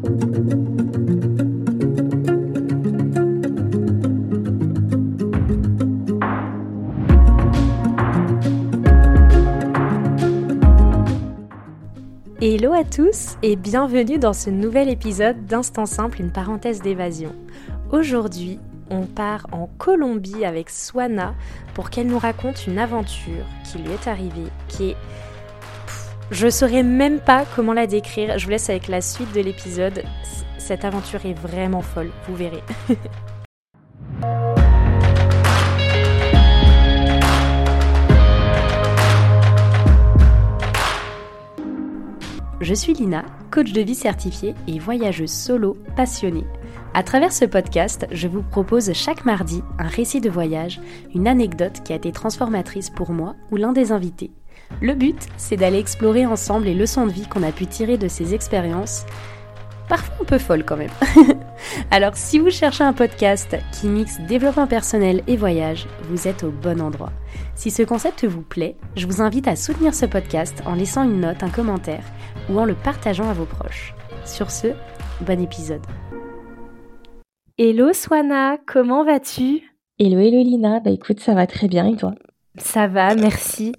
Hello à tous et bienvenue dans ce nouvel épisode d'Instant Simple, une parenthèse d'évasion. Aujourd'hui, on part en Colombie avec Swana pour qu'elle nous raconte une aventure qui lui est arrivée, qui est... je ne saurais même pas comment la décrire, je vous laisse avec la suite de l'épisode. Cette aventure est vraiment folle, vous verrez. Je suis Lina, coach de vie certifiée et voyageuse solo passionnée. À travers ce podcast, je vous propose chaque mardi un récit de voyage, une anecdote qui a été transformatrice pour moi ou l'un des invités. Le but, c'est d'aller explorer ensemble les leçons de vie qu'on a pu tirer de ces expériences, parfois un peu folles quand même. Alors si vous cherchez un podcast qui mixe développement personnel et voyage, vous êtes au bon endroit. Si ce concept vous plaît, je vous invite à soutenir ce podcast en laissant une note, un commentaire ou en le partageant à vos proches. Sur ce, bon épisode. Hello Swana, comment vas-tu? Hello Hello Lina, bah écoute ça va très bien et toi? Ça va, merci.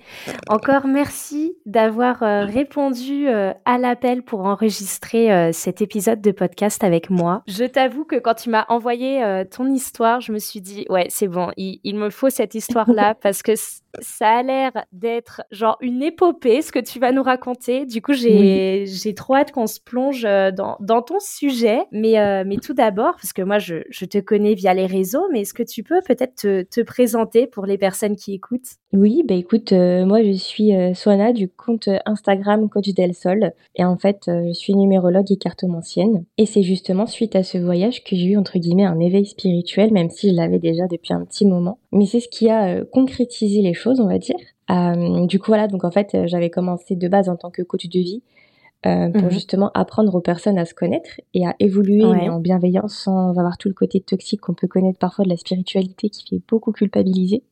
Encore merci d'avoir euh, répondu euh, à l'appel pour enregistrer euh, cet épisode de podcast avec moi. Je t'avoue que quand tu m'as envoyé ton histoire, je me suis dit, ouais, c'est bon, il, il, me faut cette histoire-là parce que ça a l'air d'être genre une épopée, ce que tu vas nous raconter. Du coup, j'ai j'ai trop hâte qu'on se plonge dans, dans ton sujet. Mais, mais tout d'abord, parce que moi, je, je te connais via les réseaux, mais est-ce que tu peux peut-être te, te présenter pour les personnes qui écoutent? Oui, bah écoute, euh, moi je suis euh, Soana du compte Instagram Coach Del Sol et en fait euh, je suis numérologue et cartomancienne et c'est justement suite à ce voyage que j'ai eu entre guillemets un éveil spirituel même si je l'avais déjà depuis un petit moment. Mais c'est ce qui a concrétisé les choses, on va dire. du coup voilà, donc en fait j'avais commencé de base en tant que coach de vie pour mmh justement apprendre aux personnes à se connaître et à évoluer mais en bienveillance sans avoir tout le côté toxique qu'on peut connaître parfois de la spiritualité qui fait beaucoup culpabiliser.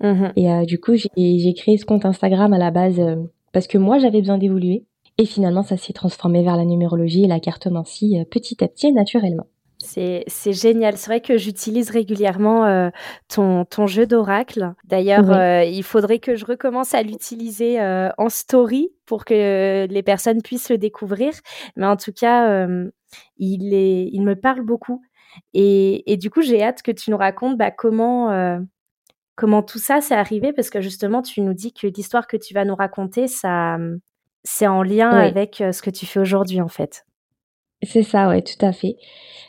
Mmh et euh, du coup, j'ai créé ce compte Instagram à la base euh, parce que moi, j'avais besoin d'évoluer. Et finalement, ça s'est transformé vers la numérologie et la cartomancie euh, petit à petit et naturellement. C'est génial. C'est vrai que j'utilise régulièrement ton, ton jeu d'oracle. D'ailleurs, il faudrait que je recommence à l'utiliser en story pour que les personnes puissent le découvrir. Mais en tout cas, il, est, il me parle beaucoup. Et, et du coup, j'ai hâte que tu nous racontes bah, comment comment tout ça s'est arrivé? Parce que justement tu nous dis que l'histoire que tu vas nous raconter ça c'est en lien avec ce que tu fais aujourd'hui en fait. C'est ça ouais tout à fait.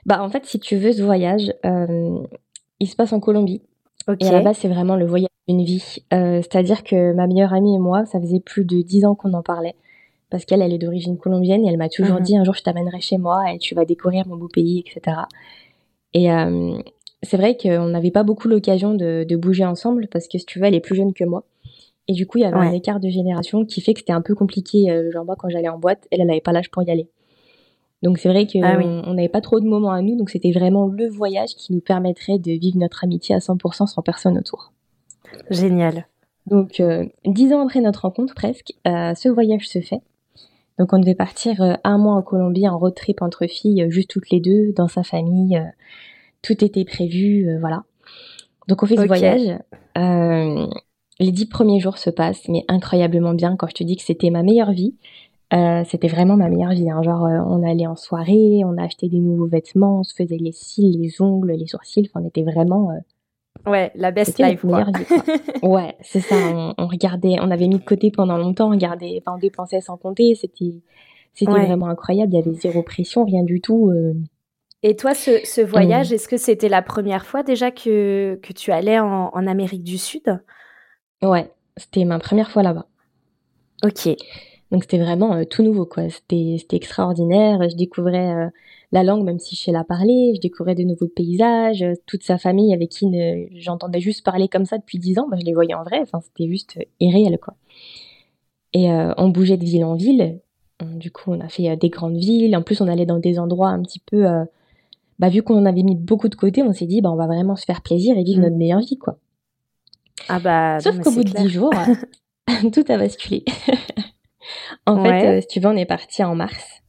Bah en fait si tu veux ce voyage il se passe en Colombie. Et à la base c'est vraiment le voyage d'une vie. C'est-à-dire que ma meilleure amie et moi ça faisait plus de dix ans qu'on en parlait parce qu'elle elle est d'origine colombienne et elle m'a toujours mmh dit un jour je t'amènerai chez moi et tu vas découvrir mon beau pays etc. Et c'est vrai qu'on n'avait pas beaucoup l'occasion de, bouger ensemble parce que si tu veux, elle est plus jeune que moi. Et du coup, il y avait un écart de génération qui fait que c'était un peu compliqué. Euh, genre moi, quand j'allais en boîte, elle, elle n'avait pas l'âge pour y aller. Donc c'est vrai qu'on ah n'avait pas trop de moments à nous, donc c'était vraiment le voyage qui nous permettrait de vivre notre amitié à 100% sans personne autour. Génial. Donc euh, dix ans après notre rencontre presque, euh, ce voyage se fait. Donc on devait partir un mois en Colombie en road trip entre filles, juste toutes les deux, dans sa famille tout était prévu, euh, voilà. Donc on fait ce voyage. Euh, les dix premiers jours se passent, mais incroyablement bien. Quand je te dis que c'était ma meilleure vie, euh, c'était vraiment ma meilleure vie. Hein. Genre, on allait en soirée, on a acheté des nouveaux vêtements, on se faisait les cils, les ongles, les sourcils. Enfin, on était vraiment. ouais, la best life, quoi. ouais, c'est ça. On, regardait, on avait mis de côté pendant longtemps, on regardait, enfin, on dépensait sans compter. C'était, c'était vraiment incroyable. Il y avait zéro pression, rien du tout. Et toi, ce, voyage, est-ce que c'était la première fois déjà que, que tu allais en, Amérique du Sud? Ouais, c'était ma première fois là-bas. Ok. Donc c'était vraiment euh, tout nouveau, quoi. C'était extraordinaire. Je découvrais euh, la langue, même si je sais la parler. Je découvrais de nouveaux paysages. Euh, toute sa famille avec qui j'entendais juste parler comme ça depuis dix ans, bah, je les voyais en vrai. Enfin, c'était juste irréel, quoi. Et on bougeait de ville en ville. Du coup, on a fait des grandes villes. En plus, on allait dans des endroits un petit peu bah, vu qu'on avait mis beaucoup de côté, on s'est dit, bah, on va vraiment se faire plaisir et vivre mm. notre meilleure vie, quoi. Ah bah, Sauf qu'au bout de dix jours, tout a basculé. en fait, euh, si tu veux, on est parti en mars.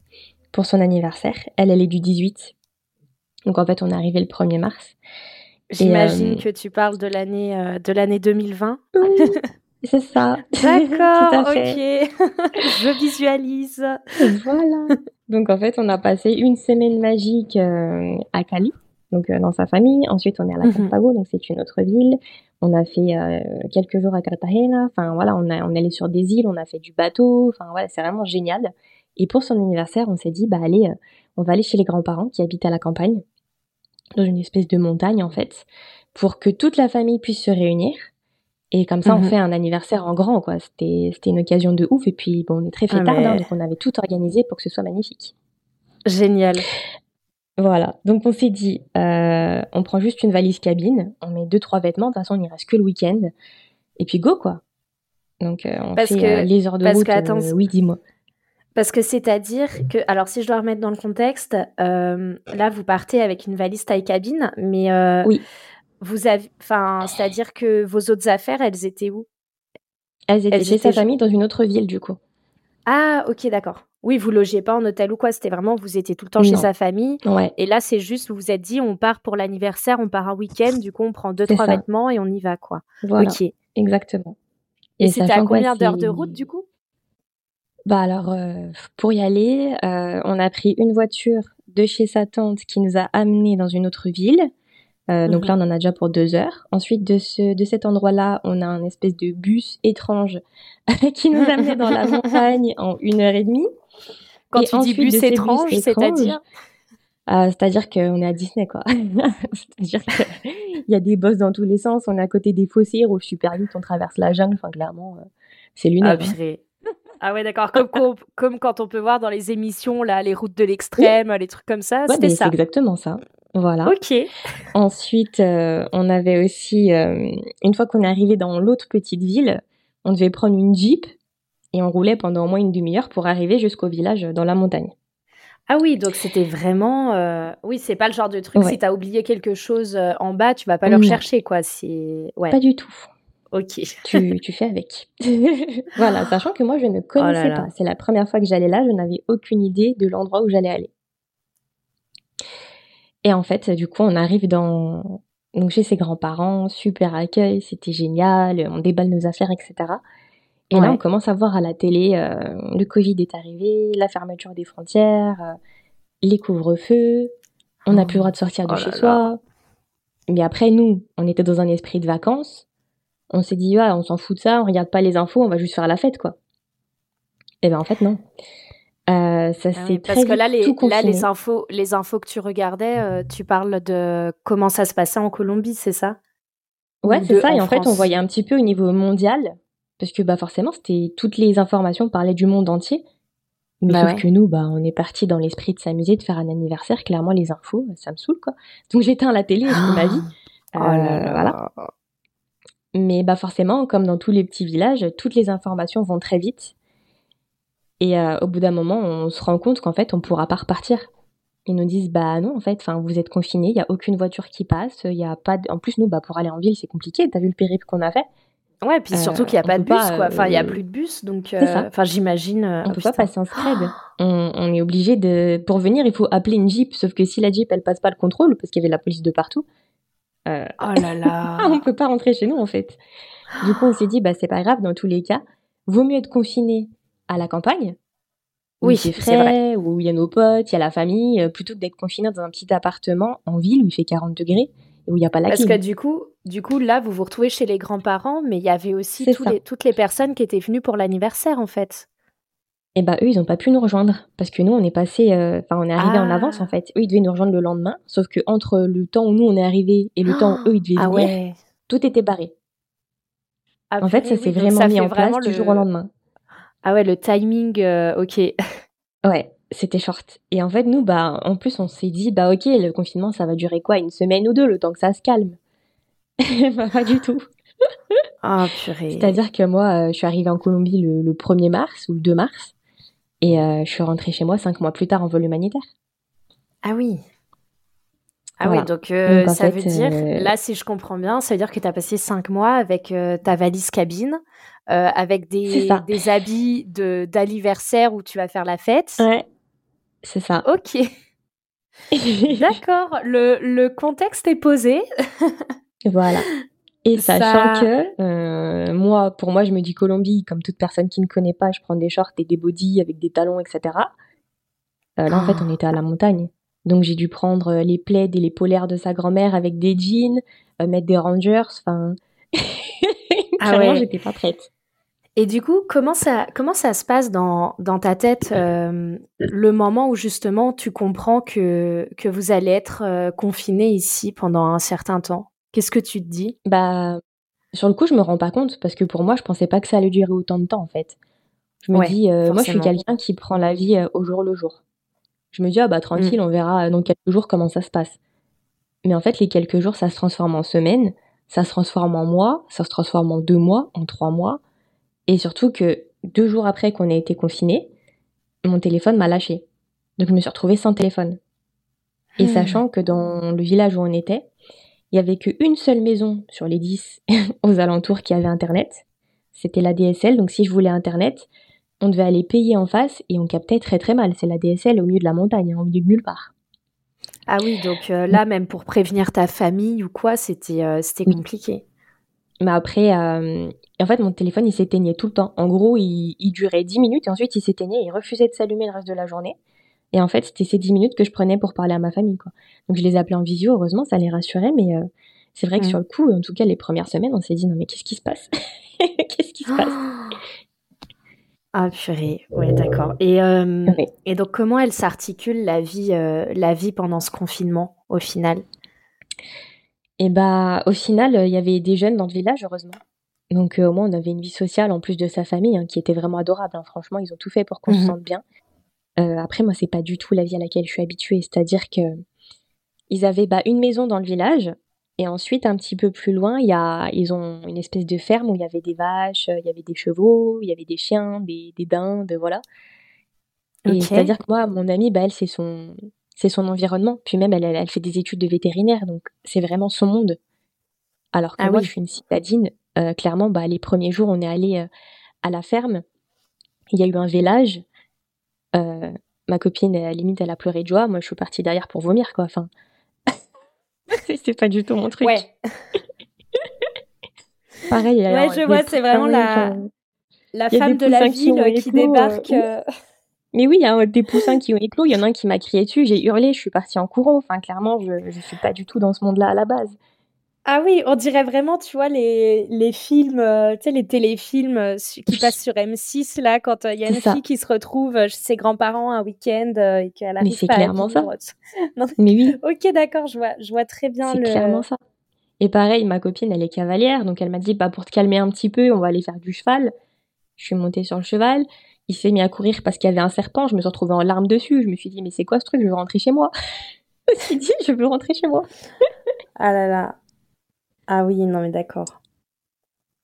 pour son anniversaire. Elle, elle est du 18. Donc en fait, on est arrivé le 1er mars. J'imagine que tu parles de l'année de l'année 2020. c'est ça. D'accord, ok. Je visualise. Voilà. Donc en fait, on a passé une semaine magique à Cali donc euh, dans sa famille. Ensuite, on est à la mmh donc c'est une autre ville. On a fait euh, quelques jours à Cartagena. Enfin voilà, on, a, on est allé sur des îles, on a fait du bateau. Enfin voilà, c'est vraiment génial. Et pour son anniversaire, on s'est dit, bah allez, euh, on va aller chez les grands-parents qui habitent à la campagne, dans une espèce de montagne en fait, pour que toute la famille puisse se réunir. Et comme ça, on mmh fait un anniversaire en grand, quoi. C'était, c'était une occasion de ouf. Et puis, bon, on est très ah, hein, donc on avait tout organisé pour que ce soit magnifique. Génial. Voilà. Donc on s'est dit, euh, on prend juste une valise cabine, on met deux trois vêtements. De toute façon, on n'y reste que le week-end. Et puis go quoi. Donc euh, on fait euh, les heures de parce route. oui, dis-moi. Parce que c'est-à-dire que, alors si je dois remettre dans le contexte, là vous partez avec une valise taille cabine, mais oui. Vous avez, enfin, c'est-à-dire que vos autres affaires, elles étaient où? Elles étaient chez sa famille dans une autre ville du coup. Ah, ok, d'accord. Oui, vous logiez pas en hôtel ou quoi, c'était vraiment, vous étiez tout le temps chez sa famille. Ouais. Et là, c'est juste, vous vous êtes dit, on part pour l'anniversaire, on part un week-end, du coup, on prend deux, trois vêtements et on y va, quoi. Voilà. Ok. Exactement. Et, c'était à combien d'heures de route, du coup? Bah alors, euh, pour y aller, euh, on a pris une voiture de chez sa tante qui nous a amenés dans une autre ville. Euh, donc là, mhm. on en a déjà pour deux heures. Ensuite, de, ce, de cet endroit-là, on a un espèce de bus étrange qui nous amenait dans la montagne en une heure et demie. Quand tu dis bus étrange, c'est-à-dire euh, C'est-à-dire qu'on est à Disney, quoi. c'est-à-dire qu'il y a des bosses dans tous les sens. On est à côté des fossés, roule super vite, on traverse la jungle. Enfin, clairement, euh, c'est lunaire. Ah, hein. ah ouais, d'accord. Comme, comme, quand on peut voir dans les émissions, là, les routes de l'extrême, les trucs comme ça. c'était ça. C'est exactement ça. Voilà. Ok. Ensuite, euh, on avait aussi, une fois qu'on est arrivé dans l'autre petite ville, on devait prendre une Jeep et on roulait pendant au moins une demi-heure pour arriver jusqu'au village dans la montagne. Ah oui, donc c'était vraiment. Euh... Oui, c'est pas le genre de truc, si tu as oublié quelque chose euh, en bas, tu vas pas le rechercher, quoi. Ouais. Pas du tout. Ok. Tu, tu fais avec. voilà, sachant que moi, je ne connaissais oh pas. C'est la première fois que j'allais là, je n'avais aucune idée de l'endroit où j'allais aller. Et en fait, du coup, on arrive dans. Donc, chez ses grands-parents, super accueil, c'était génial, on déballe nos affaires, etc. Et là, on commence à voir à la télé, euh, le Covid est arrivé, la fermeture des frontières, euh, les couvre-feux, on n'a plus le droit de sortir de oh chez soi. Mais après, nous, on était dans un esprit de vacances. On s'est dit, on s'en fout de ça, on regarde pas les infos, on va juste faire la fête, quoi. Et eh ben en fait, non. Euh, ça ah c'est Parce que là, les, là, les infos, les infos que tu regardais, tu parles de comment ça se passait en Colombie, c'est ça? Ouais, c'est ça. Et en fait, on voyait un petit peu au niveau mondial parce que bah forcément c'était toutes les informations parlaient du monde entier. Mais bah sauf que nous bah on est parti dans l'esprit de s'amuser de faire un anniversaire. Clairement les infos ça me saoule quoi. Donc j'éteins la télé et ma vie oh euh, voilà. Mais bah forcément comme dans tous les petits villages toutes les informations vont très vite et euh, au bout d'un moment on se rend compte qu'en fait on pourra pas repartir ils nous disent bah non en fait enfin vous êtes confinés il y a aucune voiture qui passe il y a pas en plus nous bah pour aller en ville c'est compliqué t'as vu le périple qu'on a fait? Ouais, puis surtout qu'il n'y a pas de bus, quoi. Enfin, il n'y a euh, plus de bus, donc. Euh, enfin, j'imagine. Euh, on peut pas passer en scred. on, est obligé de. Pour venir, il faut appeler une jeep. Sauf que si la jeep, elle passe pas le contrôle, parce qu'il y avait la police de partout. oh là là. on peut pas rentrer chez nous, en fait. Du coup, on s'est dit, bah, c'est pas grave, dans tous les cas, vaut mieux être confiné à la campagne. Où oui, c'est frais, où il y a nos potes, il y a la famille, plutôt que d'être confiné dans un petit appartement en ville où il fait 40 degrés où il n'y a pas la Parce que du coup, du coup, là, vous vous retrouvez chez les grands-parents, mais il y avait aussi toutes les personnes qui étaient venues pour l'anniversaire, en fait. Et eh bah, eux, ils n'ont pas pu nous rejoindre. Parce que nous, on est passé, euh, enfin, on est arrivé en ah. avance, en fait. Eux, ils devaient nous rejoindre le lendemain. Sauf que entre le temps où nous, on est arrivé et le temps où eux, ils devaient ah venir, tout était barré. Ah, en fait, ça s'est vraiment mis en place du jour au lendemain. Ah ouais, le timing, euh, ok. ouais c'était short. Et en fait, nous, bah, en plus, on s'est dit, bah, ok, le confinement, ça va durer quoi Une semaine ou deux, le temps que ça se calme bah, Pas du tout. Ah, purée. C'est-à-dire que moi, euh, je suis arrivée en Colombie le, 1er mars ou le 2 mars, et euh, je suis rentrée chez moi cinq mois plus tard en vol humanitaire. Ah oui. Ah oui, donc, euh, ça veut dire, là, si je comprends bien, ça veut dire que tu as passé cinq mois avec ta valise cabine, avec des, des habits d'anniversaire où tu vas faire la fête. Ouais C'est ça. Ok. D'accord, le, le contexte est posé. voilà. Et sachant que euh, moi, pour moi, je me dis Colombie, comme toute personne qui ne connaît pas, je prends des shorts et des bodys avec des talons, etc. Euh, là, en fait, on était à la montagne. Donc, j'ai dû prendre les plaids et les polaires de sa grand-mère avec des jeans, euh, mettre des rangers. Enfin, ah ouais. j'étais pas prête. Et du coup, comment ça, comment ça se passe dans, dans ta tête le moment où justement tu comprends que, que vous allez être confiné ici pendant un certain temps? Qu'est-ce que tu te dis? Bah, sur le coup, je me rends pas compte parce que pour moi, je pensais pas que ça allait durer autant de temps en fait. Je me dis, euh, moi, je suis quelqu'un qui prend la vie euh, au jour le jour. Je me dis, ah bah tranquille, mm. on verra euh, dans quelques jours comment ça se passe. Mais en fait, les quelques jours, ça se transforme en semaines, ça se transforme en mois, ça se transforme en deux mois, en trois mois. Et surtout que deux jours après qu'on ait été confiné, mon téléphone m'a lâché. Donc je me suis retrouvée sans téléphone. Et hmm. sachant que dans le village où on était, il y avait qu'une seule maison sur les dix aux alentours qui avait Internet. C'était la DSL, donc si je voulais Internet, on devait aller payer en face et on captait très très mal. C'est la DSL au milieu de la montagne, hein, au milieu de nulle part. Ah oui, donc euh, là, même pour prévenir ta famille ou quoi, c'était euh, c'était compliqué. Mais après, euh, en fait, mon téléphone, il s'éteignait tout le temps. En gros, il, il durait 10 minutes et ensuite il s'éteignait et il refusait de s'allumer le reste de la journée. Et en fait, c'était ces 10 minutes que je prenais pour parler à ma famille. Quoi. Donc je les appelais en visio, heureusement, ça les rassurait. Mais c'est vrai que mm. sur le coup, en tout cas les premières semaines, on s'est dit non mais qu'est-ce qui se passe? Qu'est-ce qui se passe? Ah purée, ouais d'accord. Et, euh, et donc comment elle s'articule la vie, euh, la vie pendant ce confinement au final? Et eh bah au final, il y avait des jeunes dans le village, heureusement. Donc au moins on avait une vie sociale en plus de sa famille hein, qui était vraiment adorable. Hein. Franchement, ils ont tout fait pour qu'on se mhm. sente bien. Euh, après, moi, c'est pas du tout la vie à laquelle je suis habituée. C'est-à-dire que ils avaient bah, une maison dans le village, et ensuite, un petit peu plus loin, y a, ils ont une espèce de ferme où il y avait des vaches, il y avait des chevaux, il y avait des chiens, des, des dindes, voilà. Et c'est-à-dire que moi, mon amie, bah, elle, c'est son, c'est son environnement. Puis même, elle, elle, fait des études de vétérinaire, donc c'est vraiment son monde. Alors que ah moi, je suis une citadine. Euh, clairement, bah, les premiers jours, on est allé euh, à la ferme. Il y a eu un village euh, ma copine, à la limite, elle a pleuré de joie. Moi, je suis partie derrière pour vomir, quoi. Enfin, c'est pas du tout mon truc. Ouais. Pareil. Ouais, je vois, c'est vraiment la, la femme de la ville qui, débarque. Euh, euh. Mais oui, il y a des poussins qui ont éclos. Il y en a un qui m'a crié dessus. J'ai hurlé. Je suis partie en courant. Enfin, clairement, je, je suis pas du tout dans ce monde-là à la base. Ah oui, on dirait vraiment, tu vois, les, les films, euh, tu sais, les téléfilms euh, qui passent sur M6, là, quand euh, il y a une fille qui se retrouve chez ses grands-parents un week-end et qu'elle arrive Mais c'est clairement ça. Mais oui. ok, d'accord, je vois, je vois très bien le... C'est clairement ça. Et pareil, ma copine, elle est cavalière, donc elle m'a dit, bah, pour te calmer un petit peu, on va aller faire du cheval. Je suis montée sur le cheval. Il s'est mis à courir parce qu'il y avait un serpent. Je me suis retrouvée en larmes dessus. Je me suis dit, mais c'est quoi ce truc? Je veux rentrer chez moi. je me suis dit, je veux rentrer chez moi. ah là là. Ah oui, non mais d'accord.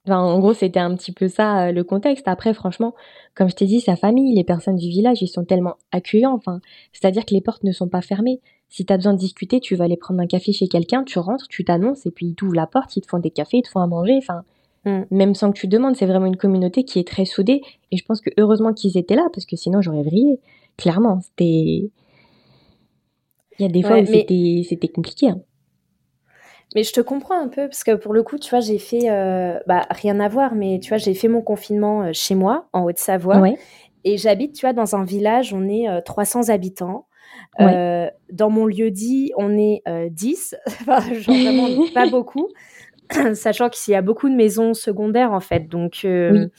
en gros, c'était un petit peu ça euh, le contexte. Après, franchement, comme je t'ai dit, sa famille, les personnes du village, ils sont tellement accueillants. Enfin, c'est-à-dire que les portes ne sont pas fermées. Si tu as besoin de discuter, tu vas aller prendre un café chez quelqu'un, tu rentres, tu t'annonces et puis ils t'ouvrent la porte, ils te font des cafés, ils te font à manger. Enfin, mm. même sans que tu demandes, c'est vraiment une communauté qui est très soudée. Et je pense que heureusement qu'ils étaient là parce que sinon j'aurais vrillé. Clairement, c'était. Il y a des fois où c'était compliqué. Hein. Mais je te comprends un peu parce que pour le coup, tu vois, j'ai fait, euh, bah, rien à voir, mais tu vois, j'ai fait mon confinement euh, chez moi, en Haute-Savoie. Et j'habite, tu vois, dans un village, on est 300 euh, habitants. dans mon lieu dit, on est 10, enfin, genre vraiment pas beaucoup, sachant qu'il y a beaucoup de maisons secondaires en fait. Donc, oui.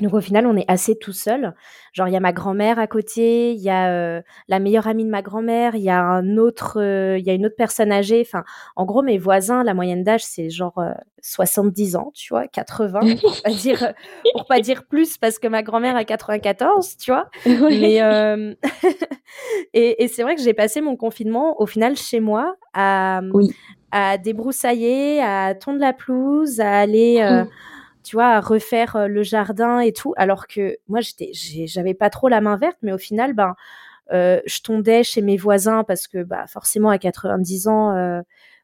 Donc au final, on est assez tout seul. Genre il y a ma grand-mère à côté, il y a euh, la meilleure amie de ma grand-mère, il y a un autre, euh, il y a une autre personne âgée. Enfin, en gros, mes voisins, la moyenne d'âge, c'est genre 70 euh, ans, tu vois, 80 pour pas dire pour pas dire plus parce que ma grand-mère a 94, tu vois. Mais et, et c'est vrai que j'ai passé mon confinement au final chez moi à à débroussailler, à tondre la pelouse, à aller mmh tu vois, à refaire le jardin et tout. Alors que moi, j'étais, j'avais pas trop la main verte, mais au final, ben, euh, je tondais chez mes voisins parce que, bah, forcément, à 90 ans, euh,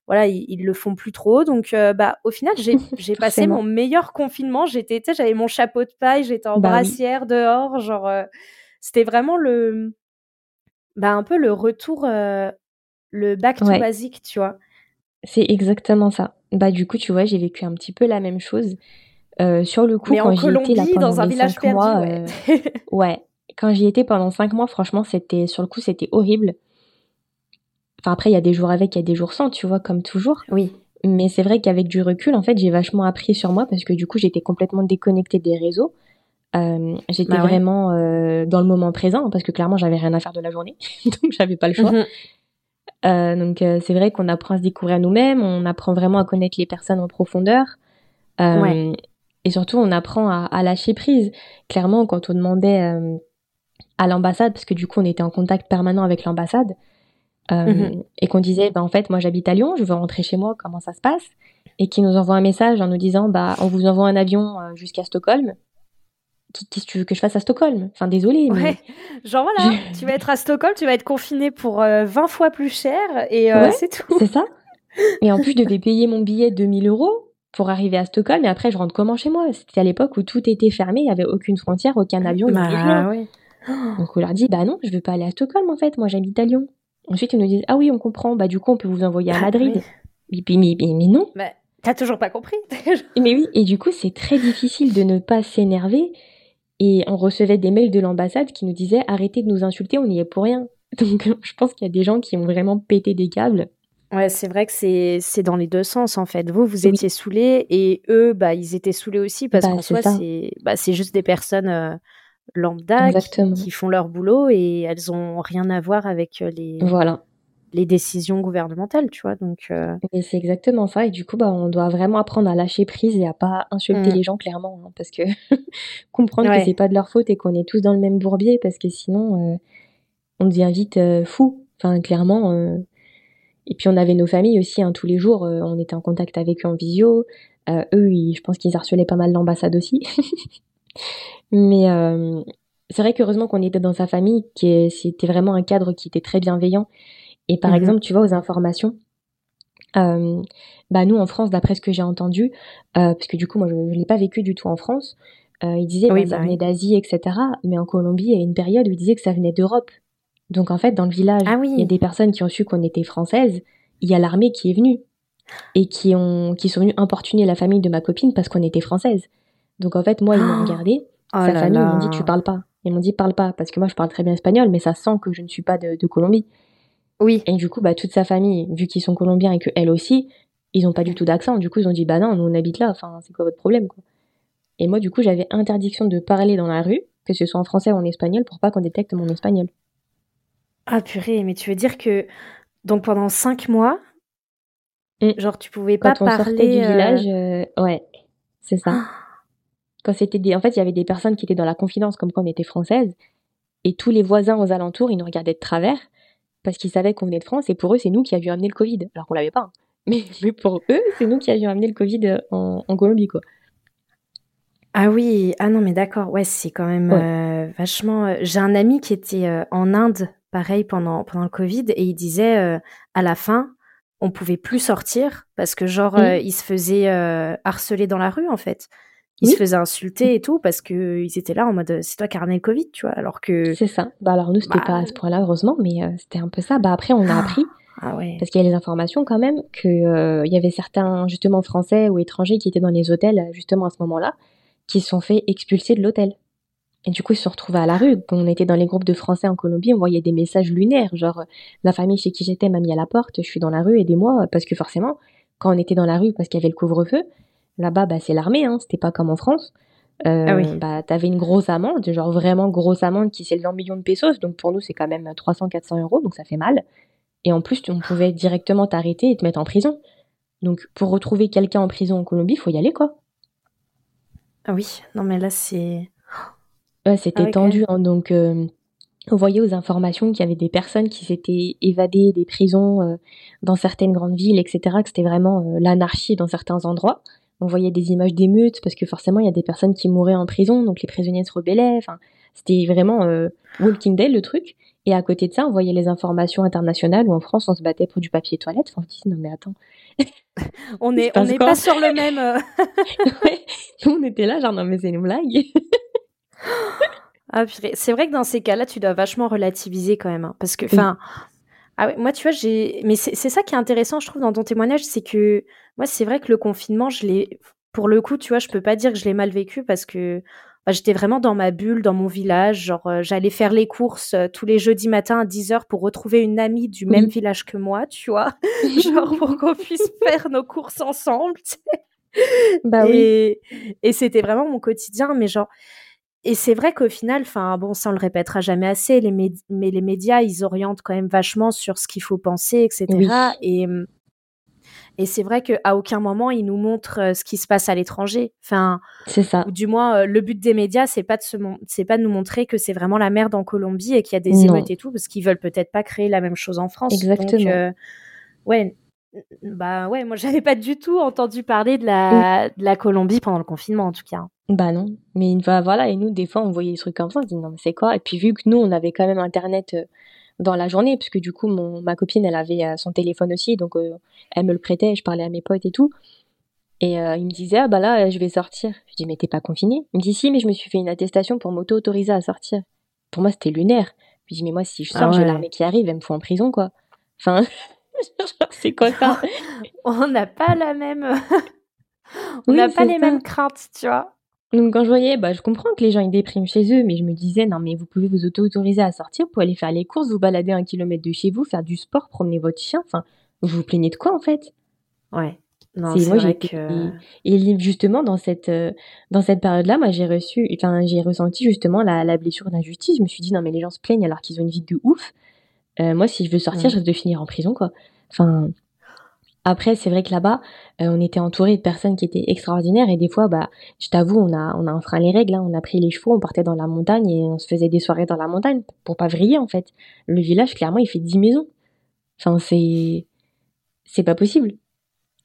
voilà, ils, le font plus trop. Donc, bah, au final, j'ai, passé mon meilleur confinement. J'étais, j'avais mon chapeau de paille, j'étais en bah brassière dehors, genre, c'était vraiment le, bah, un peu le retour, le back to basic, tu vois? C'est exactement ça. Bah, du coup, tu vois, j'ai vécu un petit peu la même chose. Sur le coup, quand j'y étais là pendant dans un village perdu, mois, ouais. quand j'y étais pendant cinq mois, franchement, c'était sur le coup, c'était horrible. Enfin, après, il y a des jours avec, il y a des jours sans, tu vois, comme toujours. Oui. Mais c'est vrai qu'avec du recul, en fait, j'ai vachement appris sur moi parce que du coup, j'étais complètement déconnectée des réseaux. Euh, j'étais bah vraiment euh, dans le moment présent parce que clairement, j'avais rien à faire de la journée, donc j'avais pas le choix. Mhm. Euh, donc c'est vrai qu'on apprend à se découvrir nous-mêmes, on apprend vraiment à connaître les personnes en profondeur. Et surtout, on apprend à, à, lâcher prise. Clairement, quand on demandait à l'ambassade, parce que du coup, on était en contact permanent avec l'ambassade, euh, mhm. et qu'on disait bah en fait moi j'habite à Lyon, je veux rentrer chez moi, comment ça se passe? Et qui nous envoie un message en nous disant bah on vous envoie un avion euh, jusqu'à Stockholm. Qu'est-ce que tu veux que je fasse à Stockholm? Enfin désolé. Ouais. Genre voilà, tu vas être à Stockholm, tu vas être confiné pour 20 euh, fois plus cher et c'est tout. C'est ça. Et en plus je devais payer mon billet de 2000 euros pour arriver à Stockholm et après je rentre comment chez moi? C'était à l'époque où tout était fermé, il n'y avait aucune frontière, aucun avion, bah, rien. Donc on leur dit bah non, je veux pas aller à Stockholm en fait, moi j'habite à Lyon. Ensuite, ils nous disent Ah oui, on comprend, bah du coup, on peut vous envoyer à ah, Madrid. mais, mais, mais, non. Bah, T'as toujours pas compris Mais oui, et du coup, c'est très difficile de ne pas s'énerver. Et on recevait des mails de l'ambassade qui nous disaient Arrêtez de nous insulter, on n'y est pour rien. Donc, je pense qu'il y a des gens qui ont vraiment pété des câbles. Ouais, c'est vrai que c'est dans les deux sens en fait. Vous, vous étiez saoulés et eux, bah, ils étaient saoulés aussi parce bah, qu'en soi, c'est bah, juste des personnes. Euh, lambda qui, font leur boulot et elles ont rien à voir avec euh, les voilà les décisions gouvernementales, tu vois. Donc euh et c'est exactement ça. Et du coup, bah, on doit vraiment apprendre à lâcher prise et à pas insulter mmh. les gens clairement, hein, parce que comprendre que c'est pas de leur faute et qu'on est tous dans le même bourbier, parce que sinon euh, on devient vite fou. Enfin, clairement. Et puis on avait nos familles aussi, hein, tous les jours, on était en contact avec eux en visio. eux, je pense qu'ils harcelaient pas mal l'ambassade aussi. Mais euh, c'est vrai qu'heureusement qu'on était dans sa famille, qui c'était vraiment un cadre qui était très bienveillant. Et par mhm. exemple, tu vois, aux informations, euh, bah nous en France, d'après ce que j'ai entendu, euh, parce que du coup moi je, ne l'ai pas vécu du tout en France, euh, ils disaient que bah, ça bah venait d'Asie, etc. Mais en Colombie, il y a une période où ils disaient que ça venait d'Europe. Donc en fait, dans le village, ah il y a des personnes qui ont su qu'on était françaises. Il y a l'armée qui est venue et qui ont qui sont venus importuner la famille de ma copine parce qu'on était françaises. Donc en fait, moi, ils m'ont ah. regardé Oh Sa famille m'ont dit tu parles pas. Ils m'ont dit parle pas parce que moi je parle très bien espagnol, mais ça sent que je ne suis pas de, Colombie. Oui. Et du coup, bah toute sa famille, vu qu'ils sont colombiens et que elle aussi, ils ont pas du tout d'accent. Du coup, ils ont dit bah non, nous on habite là. Enfin, c'est quoi votre problème quoi? Et moi, du coup, j'avais interdiction de parler dans la rue, que ce soit en français ou en espagnol, pour pas qu'on détecte mon espagnol. Ah purée, mais tu veux dire que donc pendant cinq mois, mm. genre tu pouvais pas Quand on sortait du euh, village, euh, ouais, c'est ça. Ah quand c'était des, en fait, il y avait des personnes qui étaient dans la confidence, comme quand on était française, et tous les voisins aux alentours, ils nous regardaient de travers parce qu'ils savaient qu'on venait de France, et pour eux, c'est nous qui avions amené le Covid, alors qu'on l'avait pas. Hein. Mais, mais, pour eux, c'est nous qui avions amené le Covid euh, en, Colombie, quoi. Ah oui, ah non, mais d'accord, ouais, c'est quand même euh, vachement. J'ai un ami qui était en Inde, pareil, pendant, pendant le Covid, et il disait à la fin, on pouvait plus sortir parce que, genre, il se faisait harceler dans la rue, en fait ils se faisaient insulter et tout parce que ils étaient là en mode c'est toi qui as ramené le Covid, tu vois. Alors que c'est ça. Bah alors nous c'était pas à ce bah, point-là heureusement, mais euh, c'était un peu ça. Bah après on a ah, appris ah ouais. parce qu'il y a les informations quand même que euh, il y avait certains justement français ou étrangers qui étaient dans les hôtels justement à ce moment-là qui se sont fait expulser de l'hôtel. Et du coup, ils se retrouvaient à la rue. Quand on était dans les groupes de Français en Colombie, on voyait des messages lunaires, genre la famille chez qui j'étais m'a mis à la porte, je suis dans la rue, aidez-moi, parce que forcément, quand on était dans la rue parce qu'il y avait le couvre-feu, Là-bas, bah, c'est l'armée, hein, c'était pas comme en France. Euh, ah oui. bah, t'avais une grosse amende, genre vraiment grosse amende qui s'élevait en millions de pesos, donc pour nous c'est quand même 300-400 euros, donc ça fait mal. Et en plus, on pouvait directement t'arrêter et te mettre en prison. Donc pour retrouver quelqu'un en prison en Colombie, il faut y aller quoi. Ah oui, non mais là c'est. Ouais, c'était ah tendu, hein, donc euh, on voyait aux informations qu'il y avait des personnes qui s'étaient évadées des prisons euh, dans certaines grandes villes, etc., que c'était vraiment euh, l'anarchie dans certains endroits on voyait des images d'émeutes parce que forcément il y a des personnes qui mouraient en prison, donc les prisonniers se rebellaient. Enfin, c'était vraiment Walking Dead le truc. Et à côté de ça, on voyait les informations internationales où en France on se battait pour du papier toilette. Enfin, on se disait non mais attends. on n'est pas sur le même. On était là genre non mais c'est une blague. Ah, c'est vrai que dans ces cas-là, tu dois vachement relativiser quand même. Hein, parce que, enfin, ah moi, tu vois, j'ai. Mais c'est ça qui est intéressant, je trouve, dans ton témoignage, c'est que moi, c'est vrai que le confinement, je l'ai. Pour le coup, tu vois, je peux pas dire que je l'ai mal vécu parce que bah, j'étais vraiment dans ma bulle, dans mon village. Genre, euh, j'allais faire les courses euh, tous les jeudis matins à 10h pour retrouver une amie du même village que moi, tu vois. genre, pour qu'on puisse faire nos courses ensemble, tu sais. Bah et, oui. Et c'était vraiment mon quotidien, mais genre et c'est vrai qu'au final, enfin bon, ça on le répétera jamais assez, les mais les médias, ils orientent quand même vachement sur ce qu'il faut penser, etc. Et et c'est vrai qu'à aucun moment ils nous montrent euh, ce qui se passe à l'étranger. Enfin, c'est ça. Ou du moins, euh, le but des médias, c'est pas de se c'est pas de nous montrer que c'est vraiment la merde en Colombie et qu'il y a des émeutes et tout, parce qu'ils veulent peut-être pas créer la même chose en France. Exactement. Donc, euh, ouais, bah ouais, moi j'avais pas du tout entendu parler de la, de la Colombie pendant le confinement en tout cas. Bah non, mais une fois, voilà, et nous, des fois, on voyait des trucs comme ça, on se dit non, mais c'est quoi? Et puis, vu que nous, on avait quand même Internet euh, dans la journée, puisque du coup, mon, ma copine, elle avait euh, son téléphone aussi, donc euh, elle me le prêtait, je parlais à mes potes et tout. Et il me disait, ah bah là, je vais sortir. Je dis, mais t'es pas confiné Il me dit, si, mais je me suis fait une attestation pour m'auto-autoriser à sortir. Pour moi, c'était lunaire. Je dis, mais moi, si je sors, ah j'ai l'armée qui arrive, elle me fout en prison, quoi. Enfin, c'est quoi ça? On n'a pas la même. on n'a pas les mêmes craintes, tu vois. Donc quand je voyais, bah, je comprends que les gens ils dépriment chez eux, mais je me disais non mais vous pouvez vous auto-autoriser à sortir pour aller faire les courses, vous balader un kilomètre de chez vous, faire du sport, promener votre chien. Enfin, vous vous plaignez de quoi en fait? Ouais. Non, c'est vrai que... et, justement dans cette euh, dans cette période-là, moi j'ai reçu, enfin j'ai ressenti justement la, la blessure d'injustice. Je me suis dit non mais les gens se plaignent alors qu'ils ont une vie de ouf. Euh, moi si je veux sortir, je risque de finir en prison quoi. Enfin, après, c'est vrai que là-bas, euh, on était entouré de personnes qui étaient extraordinaires et des fois, bah, je t'avoue, on a, on a enfreint les règles. Hein. On a pris les chevaux, on partait dans la montagne et on se faisait des soirées dans la montagne pour pas vriller en fait. Le village, clairement, il fait 10 maisons. Enfin, c'est, c'est pas possible.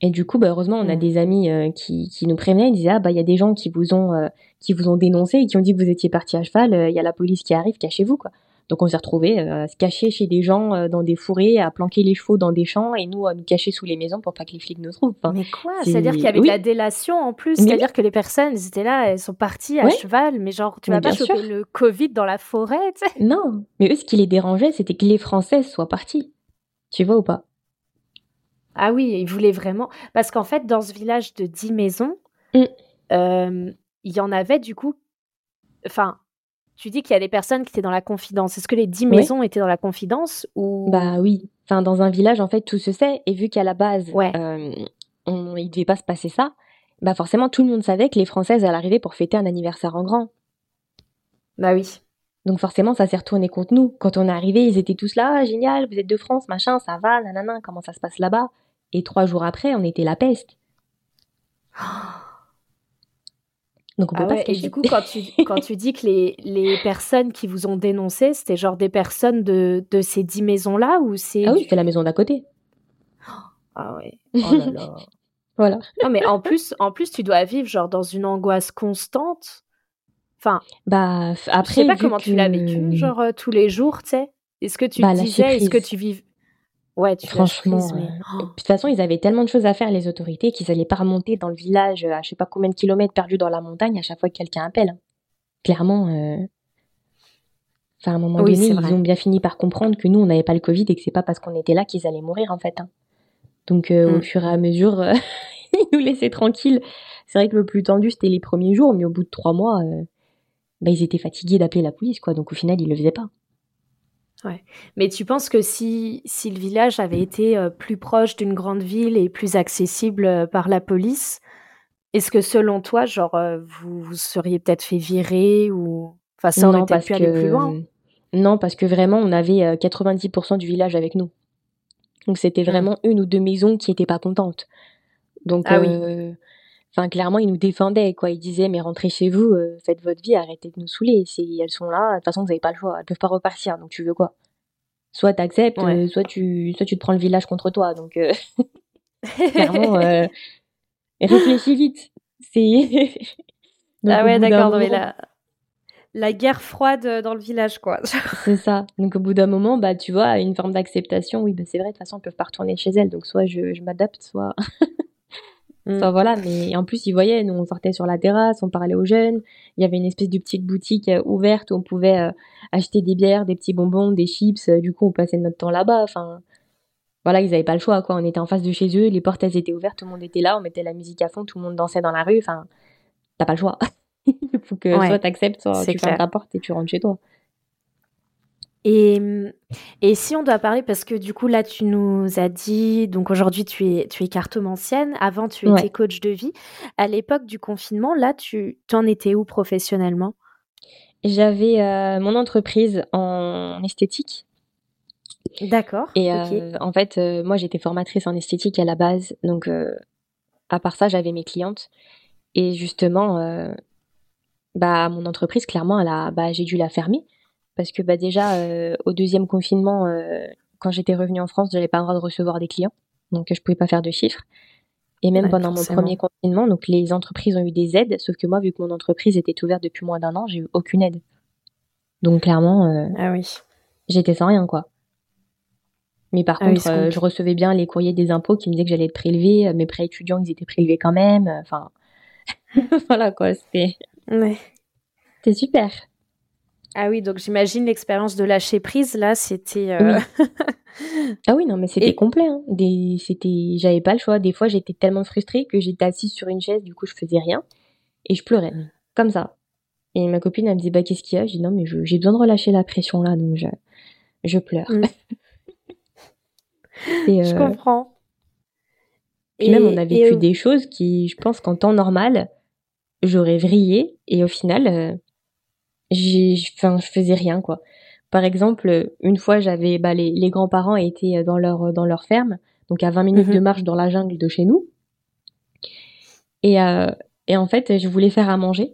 Et du coup, bah, heureusement, on a des amis euh, qui, qui nous prévenaient, ils disaient ah bah il y a des gens qui vous ont euh, qui vous ont dénoncé et qui ont dit que vous étiez parti à cheval, il y a la police qui arrive, cachez-vous quoi. Donc on s'est retrouvés euh, à se cacher chez des gens euh, dans des fourrés, à planquer les chevaux dans des champs et nous à nous cacher sous les maisons pour pas que les flics nous trouvent. mais quoi? C'est-à-dire qu'il y avait de la délation en plus. C'est-à-dire que les personnes, elles étaient là, elles sont parties à cheval, mais genre tu vas pas choper le Covid dans la forêt Non, mais eux ce qui les dérangeait, c'était que les Françaises soient parties. Tu vois ou pas? Ah oui, ils voulaient vraiment... Parce qu'en fait, dans ce village de 10 maisons, mm. euh, il y en avait du coup... Enfin, tu dis qu'il y a des personnes qui étaient dans la confidence. Est-ce que les dix maisons étaient dans la confidence ou Bah oui. Enfin, dans un village, en fait, tout se sait. Et vu qu'à la base, euh, on, il devait pas se passer ça, bah forcément, tout le monde savait que les Françaises allaient arriver pour fêter un anniversaire en grand. Bah oui. Donc forcément, ça s'est retourné contre nous. Quand on est arrivé, ils étaient tous là, ah, génial, vous êtes de France, machin, ça va, nanana, comment ça se passe là-bas? Et trois jours après, on était la peste. Donc on peut ah pas Et du coup, quand tu, quand tu dis que les, les personnes qui vous ont dénoncé, c'était genre des personnes de, de ces dix maisons-là ou c'est Ah oui, c'était la maison d'à côté. Ah ouais. Oh là là. voilà. Non mais en plus, en plus, tu dois vivre genre dans une angoisse constante. Enfin. Bah après. Je sais pas comment tu l'as vécu, genre euh, tous les jours, tu sais. Est-ce que tu bah, disais, est-ce que tu vis Ouais, tu Franchement, euh, de toute façon, ils avaient tellement de choses à faire, les autorités, qu'ils allaient pas remonter dans le village à je sais pas combien de kilomètres perdus dans la montagne à chaque fois que quelqu'un appelle. Hein. Clairement, euh... enfin, à un moment donné, ils ont bien fini par comprendre que nous, on n'avait pas le Covid et que c'est pas parce qu'on était là qu'ils allaient mourir, en fait. Hein. Donc, euh, au mm. fur et à mesure, euh, ils nous laissaient tranquilles. C'est vrai que le plus tendu, c'était les premiers jours, mais au bout de trois mois, bah, ils étaient fatigués d'appeler la police, quoi. Donc, au final, ils le faisaient pas. Ouais. Mais tu penses que si, si le village avait été euh, plus proche d'une grande ville et plus accessible euh, par la police, est-ce que selon toi, genre, euh, vous, vous seriez peut-être fait virer ou. Enfin, ça aurait peut-être pu aller plus loin? Non, parce que vraiment, on avait 90% du village avec nous. Donc c'était mmh. vraiment une ou deux maisons qui n'étaient pas contentes. Donc, ah oui. Enfin, clairement, ils nous défendaient, quoi. Ils disaient, mais rentrez chez vous, euh, faites votre vie, arrêtez de nous saouler. Si elles sont là, de toute façon, vous n'avez pas le choix. Elles peuvent pas repartir, donc tu veux quoi? Soit t'acceptes, acceptes, soit tu, soit tu te prends le village contre toi. Donc, euh, clairement, euh, réfléchis vite. C'est. ah ouais, d'accord. mais la, la guerre froide dans le village, quoi. c'est ça. Donc, au bout d'un moment, bah, tu vois, une forme d'acceptation. Oui, bah, c'est vrai. De toute façon, elles peuvent pas retourner chez elles. Donc, soit je, je m'adapte, soit. Mm. Enfin voilà, mais en plus ils voyaient, nous on sortait sur la terrasse, on parlait aux jeunes, il y avait une espèce de petite boutique euh, ouverte où on pouvait euh, acheter des bières, des petits bonbons, des chips, euh, du coup on passait notre temps là-bas, enfin voilà, ils n'avaient pas le choix quoi, on était en face de chez eux, les portes elles étaient ouvertes, tout le monde était là, on mettait la musique à fond, tout le monde dansait dans la rue, enfin t'as pas le choix. Il faut que soit t'acceptes, soit tu fermes ta porte et tu rentres chez toi. Et, et si on doit parler, parce que du coup, là, tu nous as dit, donc aujourd'hui, tu es, tu es cartomancienne, avant, tu étais coach de vie. À l'époque du confinement, là, tu en étais où professionnellement? J'avais euh, mon entreprise en esthétique. D'accord. Et euh, en fait, euh, moi, j'étais formatrice en esthétique à la base. Donc, à part ça, j'avais mes clientes. Et justement, bah, mon entreprise, clairement, elle a, bah, j'ai dû la fermer parce que bah, déjà, euh, au deuxième confinement, euh, quand j'étais revenue en France, j'avais pas le droit de recevoir des clients, donc je pouvais pas faire de chiffres. Et même pendant mon premier confinement, donc les entreprises ont eu des aides, sauf que moi, vu que mon entreprise était ouverte depuis moins d'un an, j'ai eu aucune aide. Donc clairement, euh, ah oui. j'étais sans rien, quoi. Mais par ah contre, je recevais bien les courriers des impôts qui me disaient que j'allais être prélevée. Mes prêts étudiants, ils étaient prélevés quand même. Enfin, voilà quoi, c'était. Ouais. C'était super. Ah oui, donc j'imagine l'expérience de lâcher prise, là, c'était... Euh, ah oui, non, mais c'était complet. Hein. Des... C'était... J'avais pas le choix. Des fois, j'étais tellement frustrée que j'étais assise sur une chaise, du coup, je faisais rien. Et je pleurais, comme ça. Et ma copine, elle me dit, bah, qu'est-ce qu'il y a? Je dis, non, mais j'ai besoin de relâcher la pression, là, donc je, je pleure. Mm. Je euh, comprends. Et même, on a vécu des choses qui, je pense qu'en temps normal, j'aurais vrillé. Et au final... Euh, enfin, je faisais rien quoi. Par exemple, une fois, j'avais bah, les, les grands-parents étaient dans leur dans leur ferme, donc à 20 minutes de mhm. marche dans la jungle de chez nous. Et euh, et en fait, je voulais faire à manger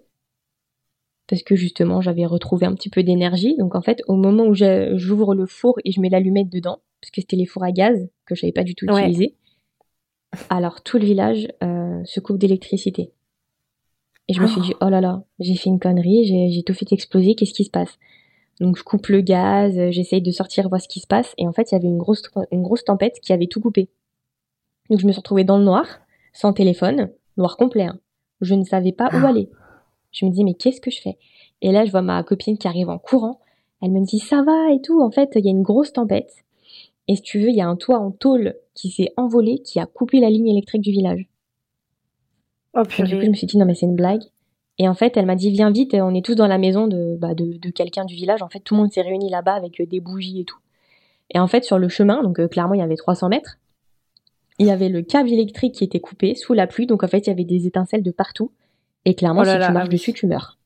parce que justement, j'avais retrouvé un petit peu d'énergie. Donc en fait, au moment où j'ouvre le four et je mets l'allumette dedans, parce que c'était les fours à gaz que je savais pas du tout utiliser, alors tout le village euh, se coupe d'électricité. Et je me suis dit, oh là là, j'ai fait une connerie, j'ai tout fait exploser, qu'est-ce qui se passe? Donc je coupe le gaz, euh, j'essaye de sortir, voir ce qui se passe. Et en fait, il y avait une grosse, une grosse tempête qui avait tout coupé. Donc je me suis retrouvée dans le noir, sans téléphone, noir complet. Hein. Je ne savais pas où ah. aller. Je me dis, mais qu'est-ce que je fais? Et là, je vois ma copine qui arrive en courant. Elle me dit, ça va et tout. En fait, il y a une grosse tempête. Et si tu veux, il y a un toit en tôle qui s'est envolé, qui a coupé la ligne électrique du village. Oh, du coup, je me suis dit, non, mais c'est une blague. Et en fait, elle m'a dit, viens vite, on est tous dans la maison de, bah, de, de quelqu'un du village. En fait, tout le monde s'est réuni là-bas avec euh, des bougies et tout. Et en fait, sur le chemin, donc euh, clairement, il y avait 300 mètres, il y avait le câble électrique qui était coupé sous la pluie. Donc en fait, il y avait des étincelles de partout. Et clairement, oh si tu marches dessus, tu meurs.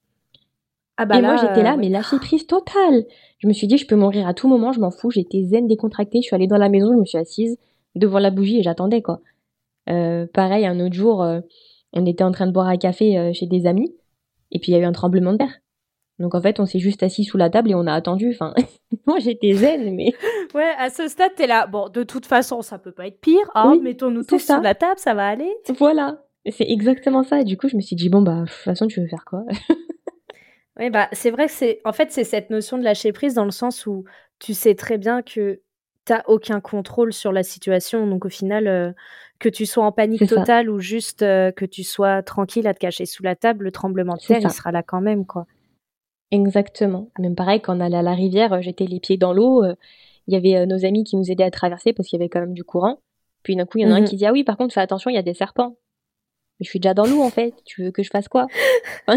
Ah bah et moi, j'étais là, euh, mais lâcher prise totale. Je me suis dit, je peux mourir à tout moment, je m'en fous. J'étais zen décontractée. Je suis allée dans la maison, je me suis assise devant la bougie et j'attendais, quoi. pareil, un autre jour, on était en train de boire un café euh, chez des amis, et puis il y a eu un tremblement de terre. Donc en fait, on s'est juste assis sous la table et on a attendu. Enfin, moi j'étais zen, mais. Ouais, à ce stade, t'es là. Bon, de toute façon, ça peut pas être pire. Hein, mettons-nous tous sous la table, ça va aller. Voilà, c'est exactement ça. Et du coup, je me suis dit bon bah, de toute façon, tu veux faire quoi? Oui, bah c'est vrai que c'est. En fait, c'est cette notion de lâcher prise dans le sens où tu sais très bien que t'as aucun contrôle sur la situation. Donc au final, euh, que tu sois en panique totale ou juste euh, que tu sois tranquille à te cacher sous la table, le tremblement de terre, il sera là quand même, quoi. Exactement. Même pareil, quand on allait à la rivière, euh, j'étais les pieds dans l'eau. Euh, il y avait nos amis qui nous aidaient à traverser parce qu'il y avait quand même du courant. Puis d'un coup, il y en a un mmh qui dit Ah oui, par contre, fais attention, il y a des serpents. Je suis déjà dans l'eau en fait. Tu veux que je fasse quoi?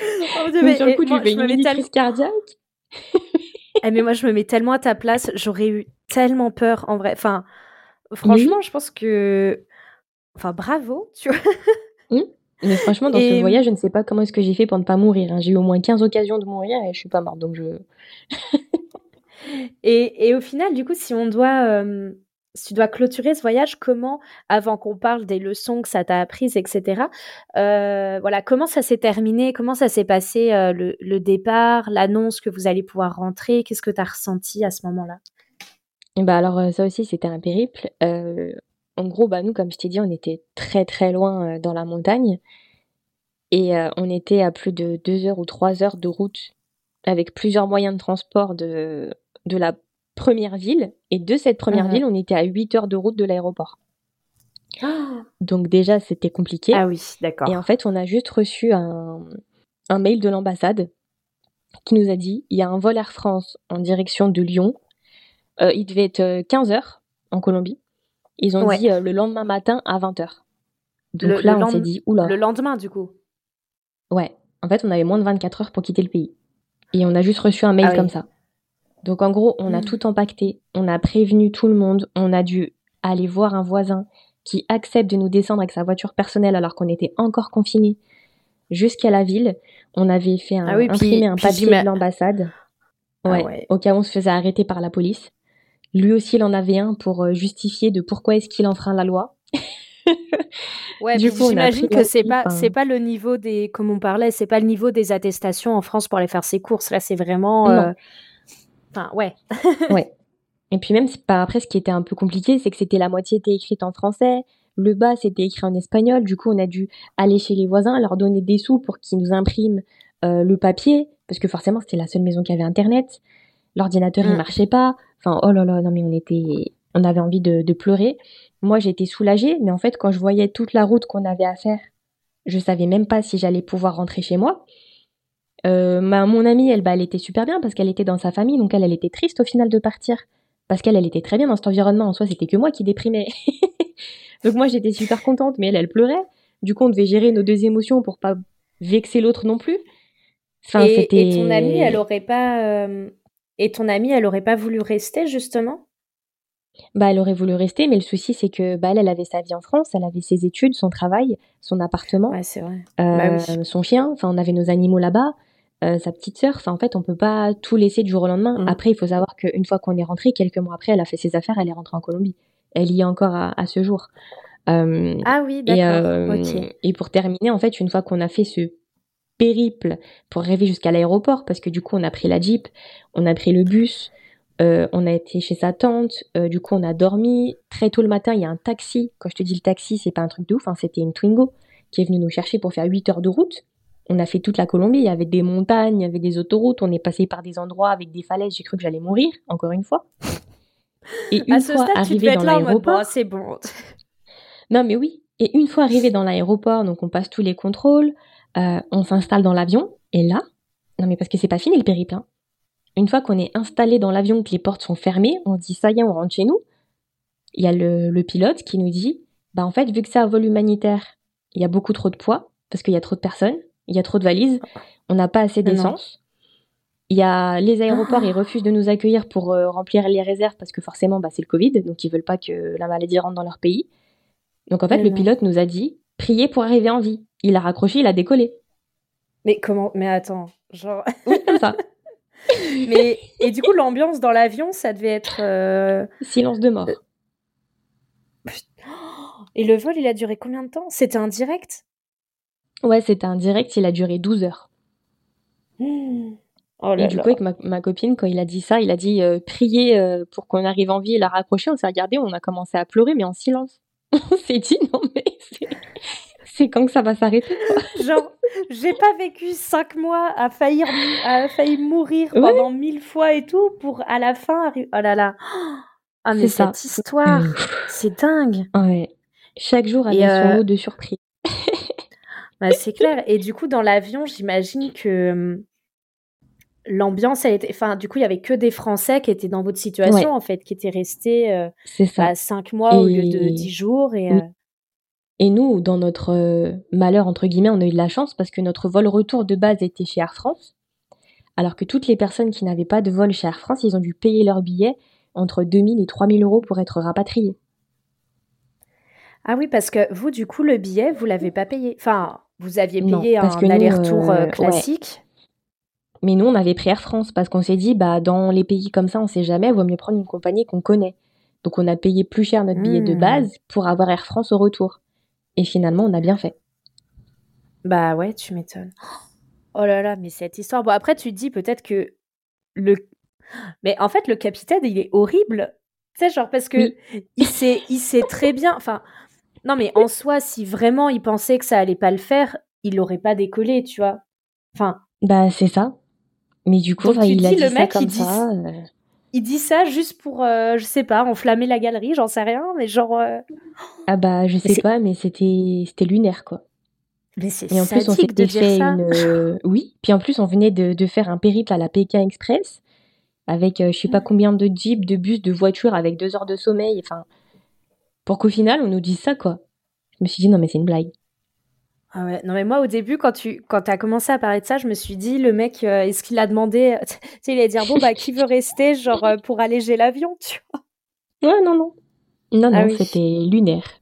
Oh, mais, Sur le coup, tu fais une crise cardiaque. Eh, mais moi, je me mets tellement à ta place. J'aurais eu tellement peur en vrai. Enfin, Franchement, je pense que. Enfin, bravo, tu vois. Mmh. Mais franchement, dans ce voyage, je ne sais pas comment est-ce que j'ai fait pour ne pas mourir. Hein. J'ai eu au moins 15 occasions de mourir et je suis pas morte, donc je. et, et, au final, du coup, si on doit, tu dois clôturer ce voyage, comment, avant qu'on parle des leçons que ça t'a apprises, etc., euh, voilà, comment ça s'est terminé, comment ça s'est passé euh, le, le, départ, l'annonce que vous allez pouvoir rentrer, qu'est-ce que tu as ressenti à ce moment-là? Bah, alors, euh, ça aussi, c'était un périple. En gros, bah, nous, comme je t'ai dit, on était très, très loin, dans la montagne et on était à plus de 2 heures ou 3 heures de route avec plusieurs moyens de transport de de la première ville et de cette première mmh ville, on était à 8 heures de route de l'aéroport. Donc déjà, c'était compliqué. Ah oui, d'accord. Et en fait, on a juste reçu un, un mail de l'ambassade qui nous a dit il y a un vol Air France en direction de Lyon. Euh, il devait être 15 heures en Colombie. Ils ont dit euh, le lendemain matin à 20h. Donc là, on s'est dit, oula. Le lendemain, du coup Ouais. En fait, on avait moins de 24 heures pour quitter le pays. Et on a juste reçu un mail ah comme ça. Donc en gros, on a hmm. tout empaqueté, on a prévenu tout le monde, on a dû aller voir un voisin qui accepte de nous descendre avec sa voiture personnelle alors qu'on était encore confinés jusqu'à la ville. On avait fait un, ah imprimer un papier de l'ambassade. Ah ouais, Au cas où on se faisait arrêter par la police. Lui aussi, il en avait un pour euh, justifier de pourquoi est-ce qu'il enfreint la loi. ouais, du coup, j'imagine que c'est pas c'est pas le niveau des comme on parlait, c'est pas le niveau des attestations en France pour aller faire ses courses. Là, c'est vraiment euh, enfin ouais. ouais. Et puis même pas après ce qui était un peu compliqué, c'est que c'était la moitié était écrite en français, le bas c'était écrit en espagnol. Du coup, on a dû aller chez les voisins, leur donner des sous pour qu'ils nous impriment euh, le papier parce que forcément, c'était la seule maison qui avait internet. L'ordinateur, il mm. marchait pas. Enfin, oh là là, non mais on était, on avait envie de, pleurer. Moi, j'étais soulagée, mais en fait, quand je voyais toute la route qu'on avait à faire, je savais même pas si j'allais pouvoir rentrer chez moi. Euh, ma, mon amie, elle, bah, elle était super bien parce qu'elle était dans sa famille, donc elle, elle était triste au final de partir. Parce qu'elle, elle était très bien dans cet environnement. En soi, c'était que moi qui déprimais. donc moi, j'étais super contente, mais elle, elle pleurait. Du coup, on devait gérer nos deux émotions pour pas vexer l'autre non plus. Enfin, et, et, ton amie, elle aurait pas, euh, et ton amie, elle aurait pas voulu rester justement? Bah, elle aurait voulu rester, mais le souci, c'est que bah, elle, avait sa vie en France, elle avait ses études, son travail, son appartement, ouais, c'est vrai. Euh, bah son chien. Enfin, on avait nos animaux là-bas, euh, sa petite sœur. Enfin, en fait, on peut pas tout laisser du jour au lendemain. Mmh. Après, il faut savoir qu'une fois qu'on est rentré, quelques mois après, elle a fait ses affaires, elle est rentrée en Colombie. Elle y est encore à, ce jour. Euh, ah oui, d'accord. Et, et pour terminer, en fait, une fois qu'on a fait ce périple pour rêver jusqu'à l'aéroport parce que du coup on a pris la jeep, on a pris le bus, euh, on a été chez sa tante, euh, du coup on a dormi. Très tôt le matin, il y a un taxi. Quand je te dis le taxi, c'est pas un truc de ouf, hein, c'était une Twingo qui est venue nous chercher pour faire 8 heures de route. On a fait toute la Colombie, il y avait des montagnes, il y avait des autoroutes, on est passé par des endroits avec des falaises, j'ai cru que j'allais mourir, encore une fois. Et une fois arrivé dans l'aéroport, c'est bon. non mais oui, et une fois arrivé dans l'aéroport, donc on passe tous les contrôles, euh, on s'installe dans l'avion, et là, non mais parce que c'est pas fini le périple, hein. Une fois qu'on est installé dans l'avion, que les portes sont fermées, on se dit ça y est, on rentre chez nous. Il y a le, pilote qui nous dit, bah en fait, vu que c'est un vol humanitaire, il y a beaucoup trop de poids, parce qu'il y a trop de personnes, il y a trop de valises, on n'a pas assez d'essence. Il y a les aéroports, ils refusent de nous accueillir pour euh, remplir les réserves parce que forcément, bah, c'est le Covid, donc ils veulent pas que la maladie rentre dans leur pays. Donc en fait, le pilote nous a dit, priez pour arriver en vie. Il a raccroché, il a décollé. Mais comment Mais attends, genre. Oui, comme ça. Mais et du coup, l'ambiance dans l'avion, ça devait être. Euh, Silence de mort. Et le vol, il a duré combien de temps? C'était un direct? Ouais, c'était un direct, il a duré 12 heures. Oh là et du coup, avec ma, copine, quand il a dit ça, il a dit euh, prier euh, pour qu'on arrive en vie. Il a raccroché, on s'est regardé, on a commencé à pleurer, mais en silence. on s'est dit non, mais c'est quand que ça va s'arrêter Genre, j'ai pas vécu cinq mois à faillir, à faillir mourir pendant mille fois et tout pour à la fin arriver. Oh là là. Ah mais cette histoire, c'est dingue. Ouais. Chaque jour avait son lot de surprise. Bah, c'est clair. Et du coup, dans l'avion, j'imagine que hum, l'ambiance a été. Enfin, du coup, il y avait que des Français qui étaient dans votre situation en fait, qui étaient restés euh, bah, cinq mois au lieu de dix jours et. Euh, et nous, dans notre euh, malheur, entre guillemets, on a eu de la chance parce que notre vol retour de base était chez Air France. Alors que toutes les personnes qui n'avaient pas de vol chez Air France, ils ont dû payer leur billet entre 2000 et 3000 euros pour être rapatriés. Ah oui, parce que vous, du coup, le billet, vous l'avez pas payé. Enfin, vous aviez payé un aller-retour euh, euh, classique? Mais nous, on avait pris Air France parce qu'on s'est dit, bah, dans les pays comme ça, on sait jamais, il vaut mieux prendre une compagnie qu'on connaît. Donc, on a payé plus cher notre billet de hmm. base pour avoir Air France au retour. Et finalement, on a bien fait. Bah ouais, tu m'étonnes. Oh là là, mais cette histoire. Bon, après, tu te dis peut-être que le. Mais en fait, le capitaine, il est horrible. Tu sais, genre, parce que il, sait, il sait très bien. Enfin, non, mais en soi, si vraiment il pensait que ça allait pas le faire, il l'aurait pas décollé, tu vois. Enfin. Bah, c'est ça. Mais du coup, il a dit le mec, ça comme ça. Euh. il dit ça juste pour, je sais pas, enflammer la galerie, j'en sais rien, mais genre. Ah bah, je sais pas, mais c'était c'était lunaire, quoi. Mais c'est Et en plus, on s'était fait une. oui, puis en plus, on venait de, de, faire un périple à la Pékin Express avec je sais pas combien de jeeps, de bus, de voitures, avec deux heures de sommeil. Enfin, pour qu'au final, on nous dise ça, quoi. Je me suis dit, non, mais c'est une blague. Ah ouais. Non mais moi au début quand tu quand as commencé à parler de ça, je me suis dit le mec euh, est-ce qu'il a demandé tu sais il allait dire bon bah qui veut rester genre euh, pour alléger l'avion, tu vois? Ouais non non. Non ah non, c'était lunaire.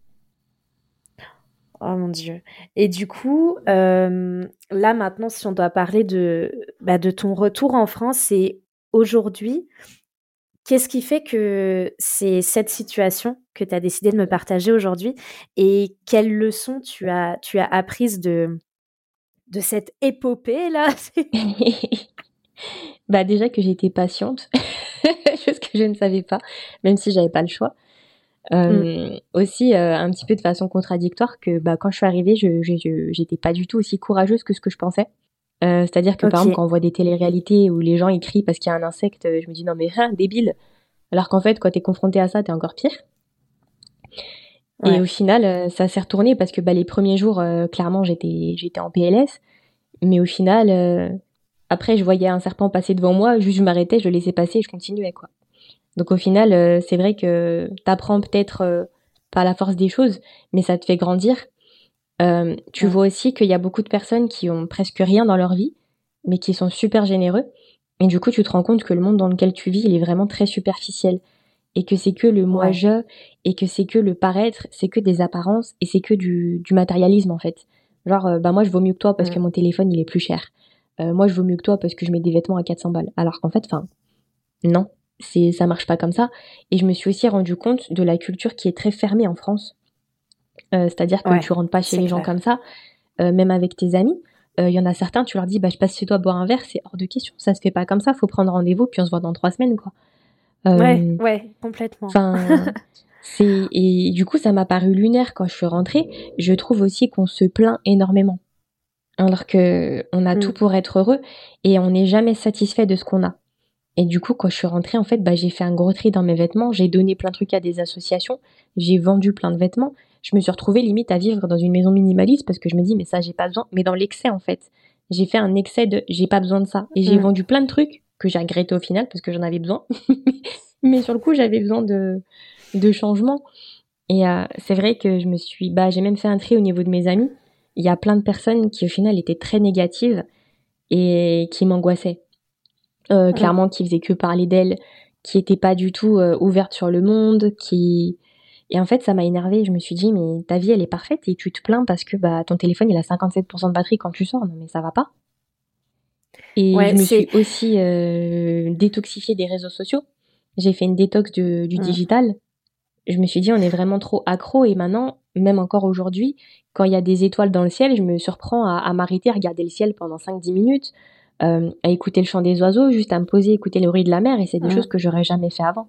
Oh mon dieu. Et du coup, euh, là maintenant, si on doit parler de, bah, de ton retour en France, c'est aujourd'hui, Qu'est-ce qui fait que c'est cette situation que tu as décidé de me partager aujourd'hui et quelles leçons tu as, tu as apprises de, de cette épopée là? Bah déjà que j'étais patiente, chose que je ne savais pas, même si j'avais pas le choix. Mmh. Aussi euh, un petit peu de façon contradictoire que bah, quand je suis arrivée, je j'étais pas du tout aussi courageuse que ce que je pensais. Euh, c'est-à-dire que par exemple, quand on voit des téléréalités où les gens écrivent parce qu'il y a un insecte, euh, je me dis non mais hein, débile. Alors qu'en fait, quand t'es confronté à ça, t'es encore pire. Et au final, euh, ça s'est retourné parce que bah, les premiers jours, clairement, j'étais j'étais en PLS. Mais au final, après, je voyais un serpent passer devant moi, juste je m'arrêtais, je le laissais passer et je continuais quoi. Donc au final, c'est vrai que t'apprends peut-être pas la force des choses, mais ça te fait grandir euh, tu vois aussi qu'il y a beaucoup de personnes qui ont presque rien dans leur vie, mais qui sont super généreux. Et du coup, tu te rends compte que le monde dans lequel tu vis, il est vraiment très superficiel. Et que c'est que le moi-je, et que c'est que le paraître, c'est que des apparences, et c'est que du, du, matérialisme, en fait. Genre, euh, bah moi, je vaux mieux que toi parce que mon téléphone, il est plus cher. Euh, moi, je vaux mieux que toi parce que je mets des vêtements à 400 balles. Alors qu'en fait, enfin, non, c'est ça marche pas comme ça. Et je me suis aussi rendu compte de la culture qui est très fermée en France. Euh, c'est-à-dire que tu rentres pas chez les gens comme ça, euh, même avec tes amis. Il euh, y en a certains, tu leur dis, bah, je passe chez toi boire un verre, c'est hors de question. Ça se fait pas comme ça. Faut prendre rendez-vous, puis on se voit dans trois semaines, quoi. ouais, ouais, complètement. C'est et du coup, ça m'a paru lunaire quand je suis rentrée. Je trouve aussi qu'on se plaint énormément, alors que on a tout mm. pour être heureux et on n'est jamais satisfait de ce qu'on a. Et du coup, quand je suis rentrée, en fait, bah, j'ai fait un gros tri dans mes vêtements. J'ai donné plein de trucs à des associations. J'ai vendu plein de vêtements. Je me suis retrouvée limite à vivre dans une maison minimaliste parce que je me dis mais ça j'ai pas besoin. Mais dans l'excès en fait. J'ai fait un excès de j'ai pas besoin de ça. Et j'ai mm. vendu plein de trucs que j'ai regretté au final parce que j'en avais besoin. Mais sur le coup j'avais besoin de de changement. Et euh, c'est vrai que je me suis bah j'ai même fait un tri au niveau de mes amis. Il y a plein de personnes qui au final étaient très négatives et qui m'angoissaient euh, clairement qui faisaient que parler d'elles qui étaient pas du tout euh, ouvertes sur le monde qui et en fait, ça m'a énervé. Je me suis dit, mais ta vie, elle est parfaite et tu te plains parce que bah, ton téléphone, il a 57% de batterie quand tu sors. Non, mais ça va pas. Et je me suis aussi euh, détoxifiée des réseaux sociaux. J'ai fait une détox du, du digital. Je me suis dit, on est vraiment trop accro. Et maintenant, même encore aujourd'hui, quand il y a des étoiles dans le ciel, je me surprends à, à m'arrêter, à regarder le ciel pendant 5-10 minutes, euh, à écouter le chant des oiseaux, juste à me poser, écouter le bruit de la mer. Et c'est des choses que j'aurais jamais fait avant.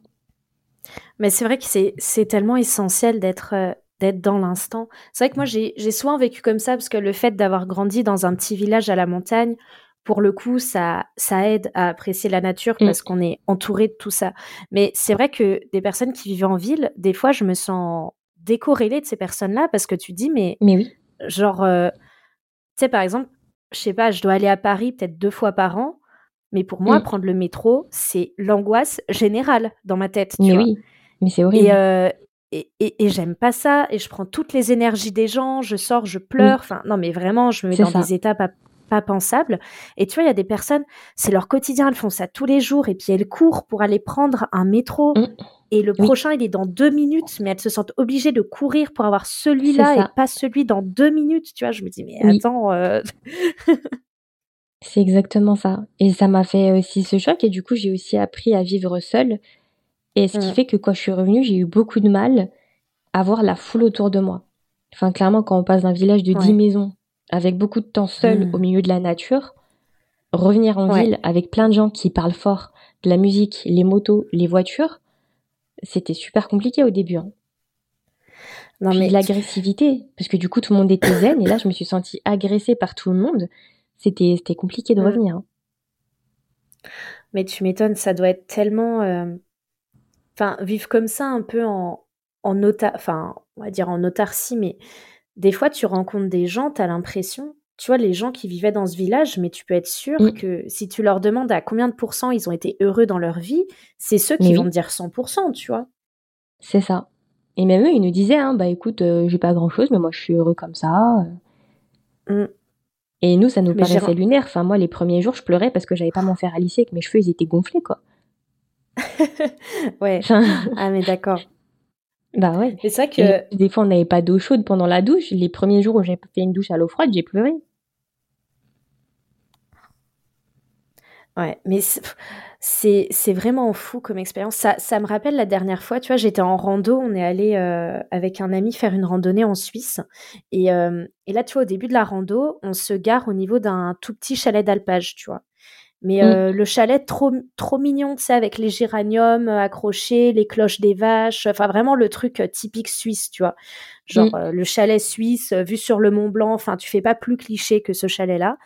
Mais c'est vrai que c'est tellement essentiel d'être euh, d'être dans l'instant. C'est vrai que moi, j'ai souvent vécu comme ça parce que le fait d'avoir grandi dans un petit village à la montagne, pour le coup, ça, ça aide à apprécier la nature mm. parce qu'on est entouré de tout ça. Mais c'est vrai que des personnes qui vivent en ville, des fois, je me sens décorrélée de ces personnes-là parce que tu dis, mais, mais oui. genre, euh, tu sais, par exemple, je sais pas, je dois aller à Paris peut-être deux fois par an. Mais pour moi, mm. prendre le métro, c'est l'angoisse générale dans ma tête. mais oui, mais c'est horrible. Euh, et, et, et, j'aime pas ça. Et je prends toutes les énergies des gens. Je sors, je pleure. Enfin, non, mais vraiment, je me mets dans des états pas, pas pensables. Et tu vois, il y a des personnes, c'est leur quotidien. Elles font ça tous les jours. Et puis elles courent pour aller prendre un métro. Mm. Et le prochain, il est dans deux minutes, mais elles se sentent obligées de courir pour avoir celui-là et pas celui dans deux minutes. Tu vois, je me dis, mais attends. Euh... C'est exactement ça. Et ça m'a fait aussi ce choc et du coup, j'ai aussi appris à vivre seule. Et ce qui mmh. fait que quand je suis revenue, j'ai eu beaucoup de mal à voir la foule autour de moi. Enfin, clairement, quand on passe d'un village de 10 maisons avec beaucoup de temps seul mmh. au milieu de la nature, revenir en ville avec plein de gens qui parlent fort, de la musique, les motos, les voitures, c'était super compliqué au début. Hein. Non, mais l'agressivité, parce que du coup tout le monde était zen, et là je me suis sentie agressée par tout le monde c'était compliqué de mmh. revenir. Hein. Mais tu m'étonnes, ça doit être tellement. Euh, enfin, vivre comme ça, un peu en, en enfin, on va dire en autarcie, mais des fois, tu rencontres des gens, tu as l'impression, tu vois, les gens qui vivaient dans ce village, mais tu peux être sûr mm. que si tu leur demandes à combien de pourcents ils ont été heureux dans leur vie, c'est ceux qui vont te dire 100%, tu vois. C'est ça. Et même eux, ils nous disaient, hein, bah écoute, euh, j'ai pas grand chose, mais moi je suis heureux comme ça. Mm. Et nous, ça nous paraissait lunaire. Enfin, moi, les premiers jours, je pleurais parce que j'avais pas mon fer à lisser, que mes cheveux, ils étaient gonflés, quoi. ouais. ah, mais d'accord. Bah ouais. C'est ça que. des fois, on n'avait pas d'eau chaude pendant la douche. Les premiers jours où j'ai fait une douche à l'eau froide, j'ai pleuré. Ouais, mais c'est c'est vraiment fou comme expérience. Ça, ça me rappelle la dernière fois, tu vois, j'étais en rando, on est allé euh, avec un ami faire une randonnée en Suisse. Et, euh, et là, tu vois, au début de la rando, on se gare au niveau d'un tout petit chalet d'alpage, tu vois. Mais mmh. euh, le chalet trop trop mignon, tu sais, avec les géraniums accrochés, les cloches des vaches, enfin vraiment le truc typique suisse, tu vois. Genre mmh. le chalet suisse vu sur le Mont Blanc, enfin tu fais pas plus cliché que ce chalet-là.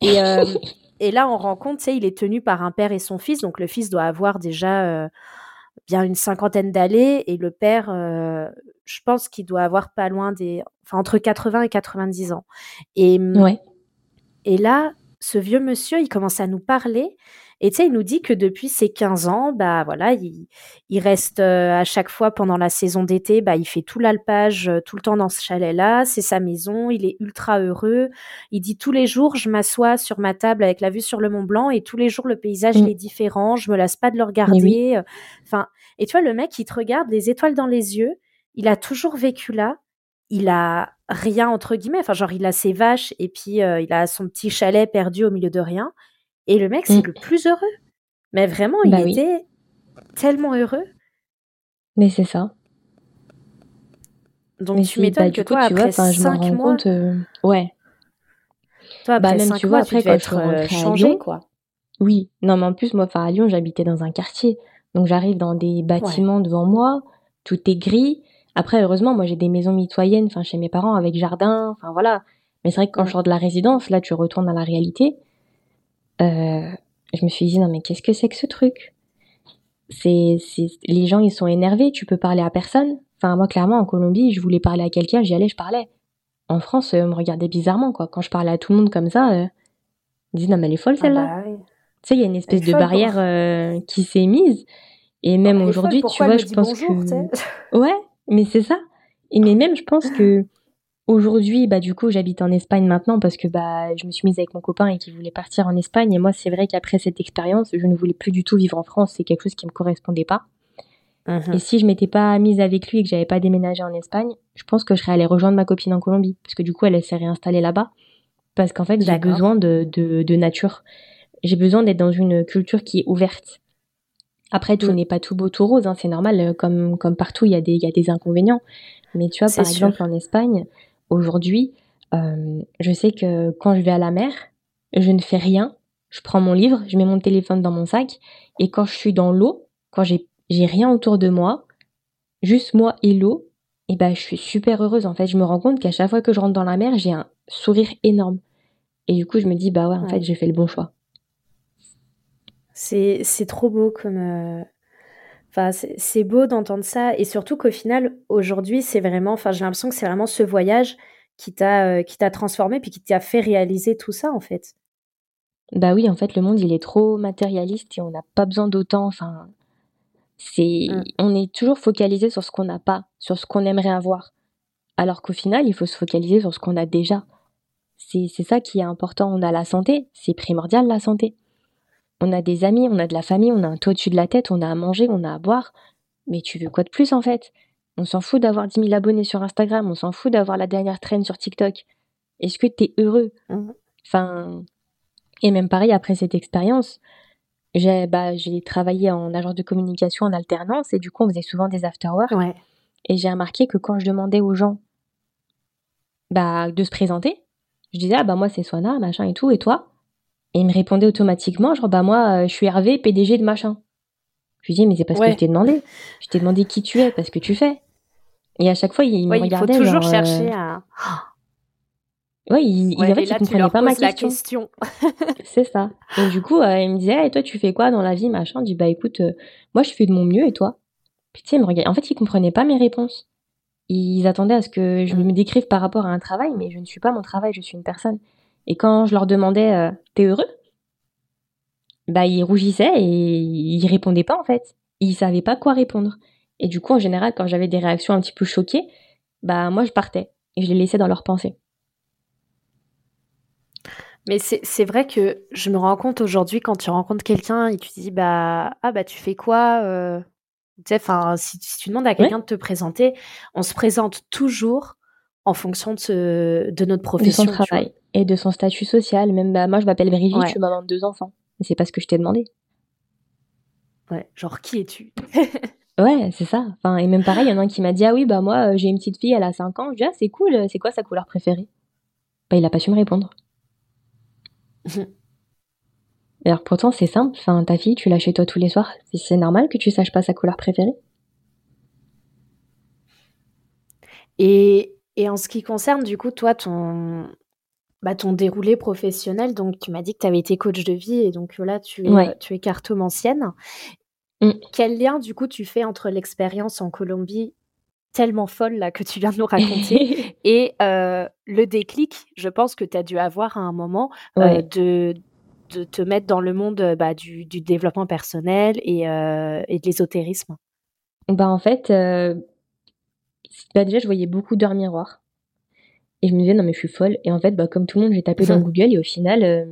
Et, Et là, on rencontre, tu sais, il est tenu par un père et son fils. Donc, le fils doit avoir déjà euh, bien une cinquantaine d'années. Et le père, euh, je pense qu'il doit avoir pas loin des. Enfin, entre 80 et 90 ans. Et, ouais. et là, ce vieux monsieur, il commence à nous parler. Et tu sais, il nous dit que depuis ses 15 ans, bah voilà, il, il reste euh, à chaque fois pendant la saison d'été, bah il fait tout l'alpage euh, tout le temps dans ce chalet-là, c'est sa maison, il est ultra heureux. Il dit tous les jours, je m'assois sur ma table avec la vue sur le Mont Blanc et tous les jours le paysage mm. est différent, je me lasse pas de le regarder. Euh, enfin, et tu vois le mec, il te regarde les étoiles dans les yeux, il a toujours vécu là, il a rien entre guillemets, enfin genre il a ses vaches et puis il a son petit chalet perdu au milieu de rien. Et le mec, c'est mm. le plus heureux. Mais vraiment, il bah était tellement heureux. Mais c'est ça. Donc tu m'étonnes bah, que toi, après 5 mois... Compte, euh, Ouais. Toi, bah, après bah, même, tu vois, après, quand être euh, changé, quoi. Oui. Non, mais en plus, moi, à Lyon, j'habitais dans un quartier. Donc j'arrive dans des bâtiments devant moi, tout est gris. Après, heureusement, moi, j'ai des maisons mitoyennes, enfin, chez mes parents, avec jardin, enfin, voilà. Mais c'est vrai que quand je sors de la résidence, là, tu retournes à la réalité. Euh, je me suis dit non mais qu'est-ce que c'est que ce truc? C'est, les gens ils sont énervés, tu peux parler à personne. Enfin moi clairement en Colombie, je voulais parler à quelqu'un, j'y allais, je parlais. En France, euh, on me regardait bizarrement quoi. Quand je parlais à tout le monde comme ça, euh, ils disaient non mais elle est folle ah celle-là. Bah tu sais, il y a une espèce de barrière euh, qui s'est mise. Et même aujourd'hui, tu vois, je pense que ouais, mais c'est ça. Et mais même je pense que Aujourd'hui, bah du coup, j'habite en Espagne maintenant parce que bah je me suis mise avec mon copain et qui voulait partir en Espagne. Et moi, c'est vrai qu'après cette expérience, je ne voulais plus du tout vivre en France. C'est quelque chose qui me correspondait pas. Mhm. Et si je m'étais pas mise avec lui et que j'avais pas déménagé en Espagne, je pense que je serais allée rejoindre ma copine en Colombie parce que du coup, elle, s'est réinstallée là-bas parce qu'en fait, j'ai besoin de, de, nature. J'ai besoin d'être dans une culture qui est ouverte. Après, tout mm. n'est pas tout beau, tout rose. Hein, c'est normal. Euh, comme comme partout, il y a des il y a des inconvénients. Mais tu vois, par exemple, en Espagne, Aujourd'hui, euh, je sais que quand je vais à la mer, je ne fais rien. Je prends mon livre, je mets mon téléphone dans mon sac, et quand je suis dans l'eau, quand j'ai j'ai rien autour de moi, juste moi et l'eau, et ben je suis super heureuse. En fait, je me rends compte qu'à chaque fois que je rentre dans la mer, j'ai un sourire énorme. Et du coup, je me dis bah ouais, en fait, j'ai fait le bon choix. C'est c'est trop beau comme euh, Enfin, c'est beau d'entendre ça et surtout qu'au final, aujourd'hui, c'est vraiment, enfin, j'ai l'impression que c'est vraiment ce voyage qui t'a euh, qui t'a transformé puis qui t'a fait réaliser tout ça en fait. Bah oui, en fait, le monde il est trop matérialiste et on n'a pas besoin d'autant. Enfin, c'est, mmh. on est toujours focalisé sur ce qu'on n'a pas, sur ce qu'on aimerait avoir, alors qu'au final, il faut se focaliser sur ce qu'on a déjà. C'est ça qui est important. On a la santé, c'est primordial la santé. On a des amis, on a de la famille, on a un toit au-dessus de la tête, on a à manger, on a à boire. Mais tu veux quoi de plus en fait? On s'en fout d'avoir 10 000 abonnés sur Instagram, on s'en fout d'avoir la dernière traîne sur TikTok. Est-ce que tu es heureux? Mmh. Enfin, et même pareil après cette expérience, j'ai bah, travaillé en agence de communication en alternance et du coup on faisait souvent des afterwork. Ouais. Et j'ai remarqué que quand je demandais aux gens bah, de se présenter, je disais ah bah moi c'est Swana machin et tout et toi? Et il me répondait automatiquement, genre, bah moi, euh, je suis Hervé, PDG de machin. Je lui dis, mais c'est parce que je t'ai demandé. Je t'ai demandé qui tu es, parce que tu fais. Et à chaque fois, il me regardait. Il faut toujours chercher euh, à. Ouais, il, en fait, il comprenait pas ma question. c'est ça. Et du coup, il me disait, et toi, tu fais quoi dans la vie, machin? Je dis, bah écoute, moi, je fais de mon mieux, et toi? Puis tu sais, il me regardait. En fait, il comprenait pas mes réponses. Ils attendaient à ce que je mm. me décrive par rapport à un travail, mais je ne suis pas mon travail, je suis une personne. Et quand je leur demandais euh, T'es heureux? Bah ils rougissaient et ils répondaient pas en fait. Ils savaient pas quoi répondre. Et du coup, en général, quand j'avais des réactions un petit peu choquées, bah moi je partais et je les laissais dans leur pensée. Mais c'est vrai que je me rends compte aujourd'hui quand tu rencontres quelqu'un et tu dis bah ah bah tu fais quoi euh, si, tu demandes à quelqu'un de te présenter, on se présente toujours en fonction de, de notre profession. De son travail et de son statut social. Même bah, moi, je m'appelle Brigitte, je suis maman de deux enfants. Mais c'est pas ce que je t'ai demandé. Ouais, genre qui es-tu? Ouais, c'est ça. Enfin, et même pareil, il y en a un qui m'a dit Ah oui, bah moi, euh, j'ai une petite fille, elle a 5 ans. Je dis Ah, c'est cool, c'est quoi sa couleur préférée? Bah, il a pas su me répondre. Alors pourtant, c'est simple. Enfin, ta fille, tu l'as chez toi tous les soirs. C'est normal que tu saches pas sa couleur préférée. Et, et en ce qui concerne, du coup, toi, ton, bah, ton déroulé professionnel, donc tu m'as dit que tu avais été coach de vie et donc là, tu es, tu es cartomancienne. Mm. Quel lien, du coup, tu fais entre l'expérience en Colombie tellement folle là que tu viens de nous raconter et euh, le déclic, je pense que tu as dû avoir à un moment euh, de, de te mettre dans le monde bah, du, développement personnel et, euh, et de l'ésotérisme? Bah En fait, bah, déjà, je voyais beaucoup d'heures miroirs. Et je me disais, non, mais je suis folle. Et en fait, bah, comme tout le monde, j'ai tapé dans Google et au final,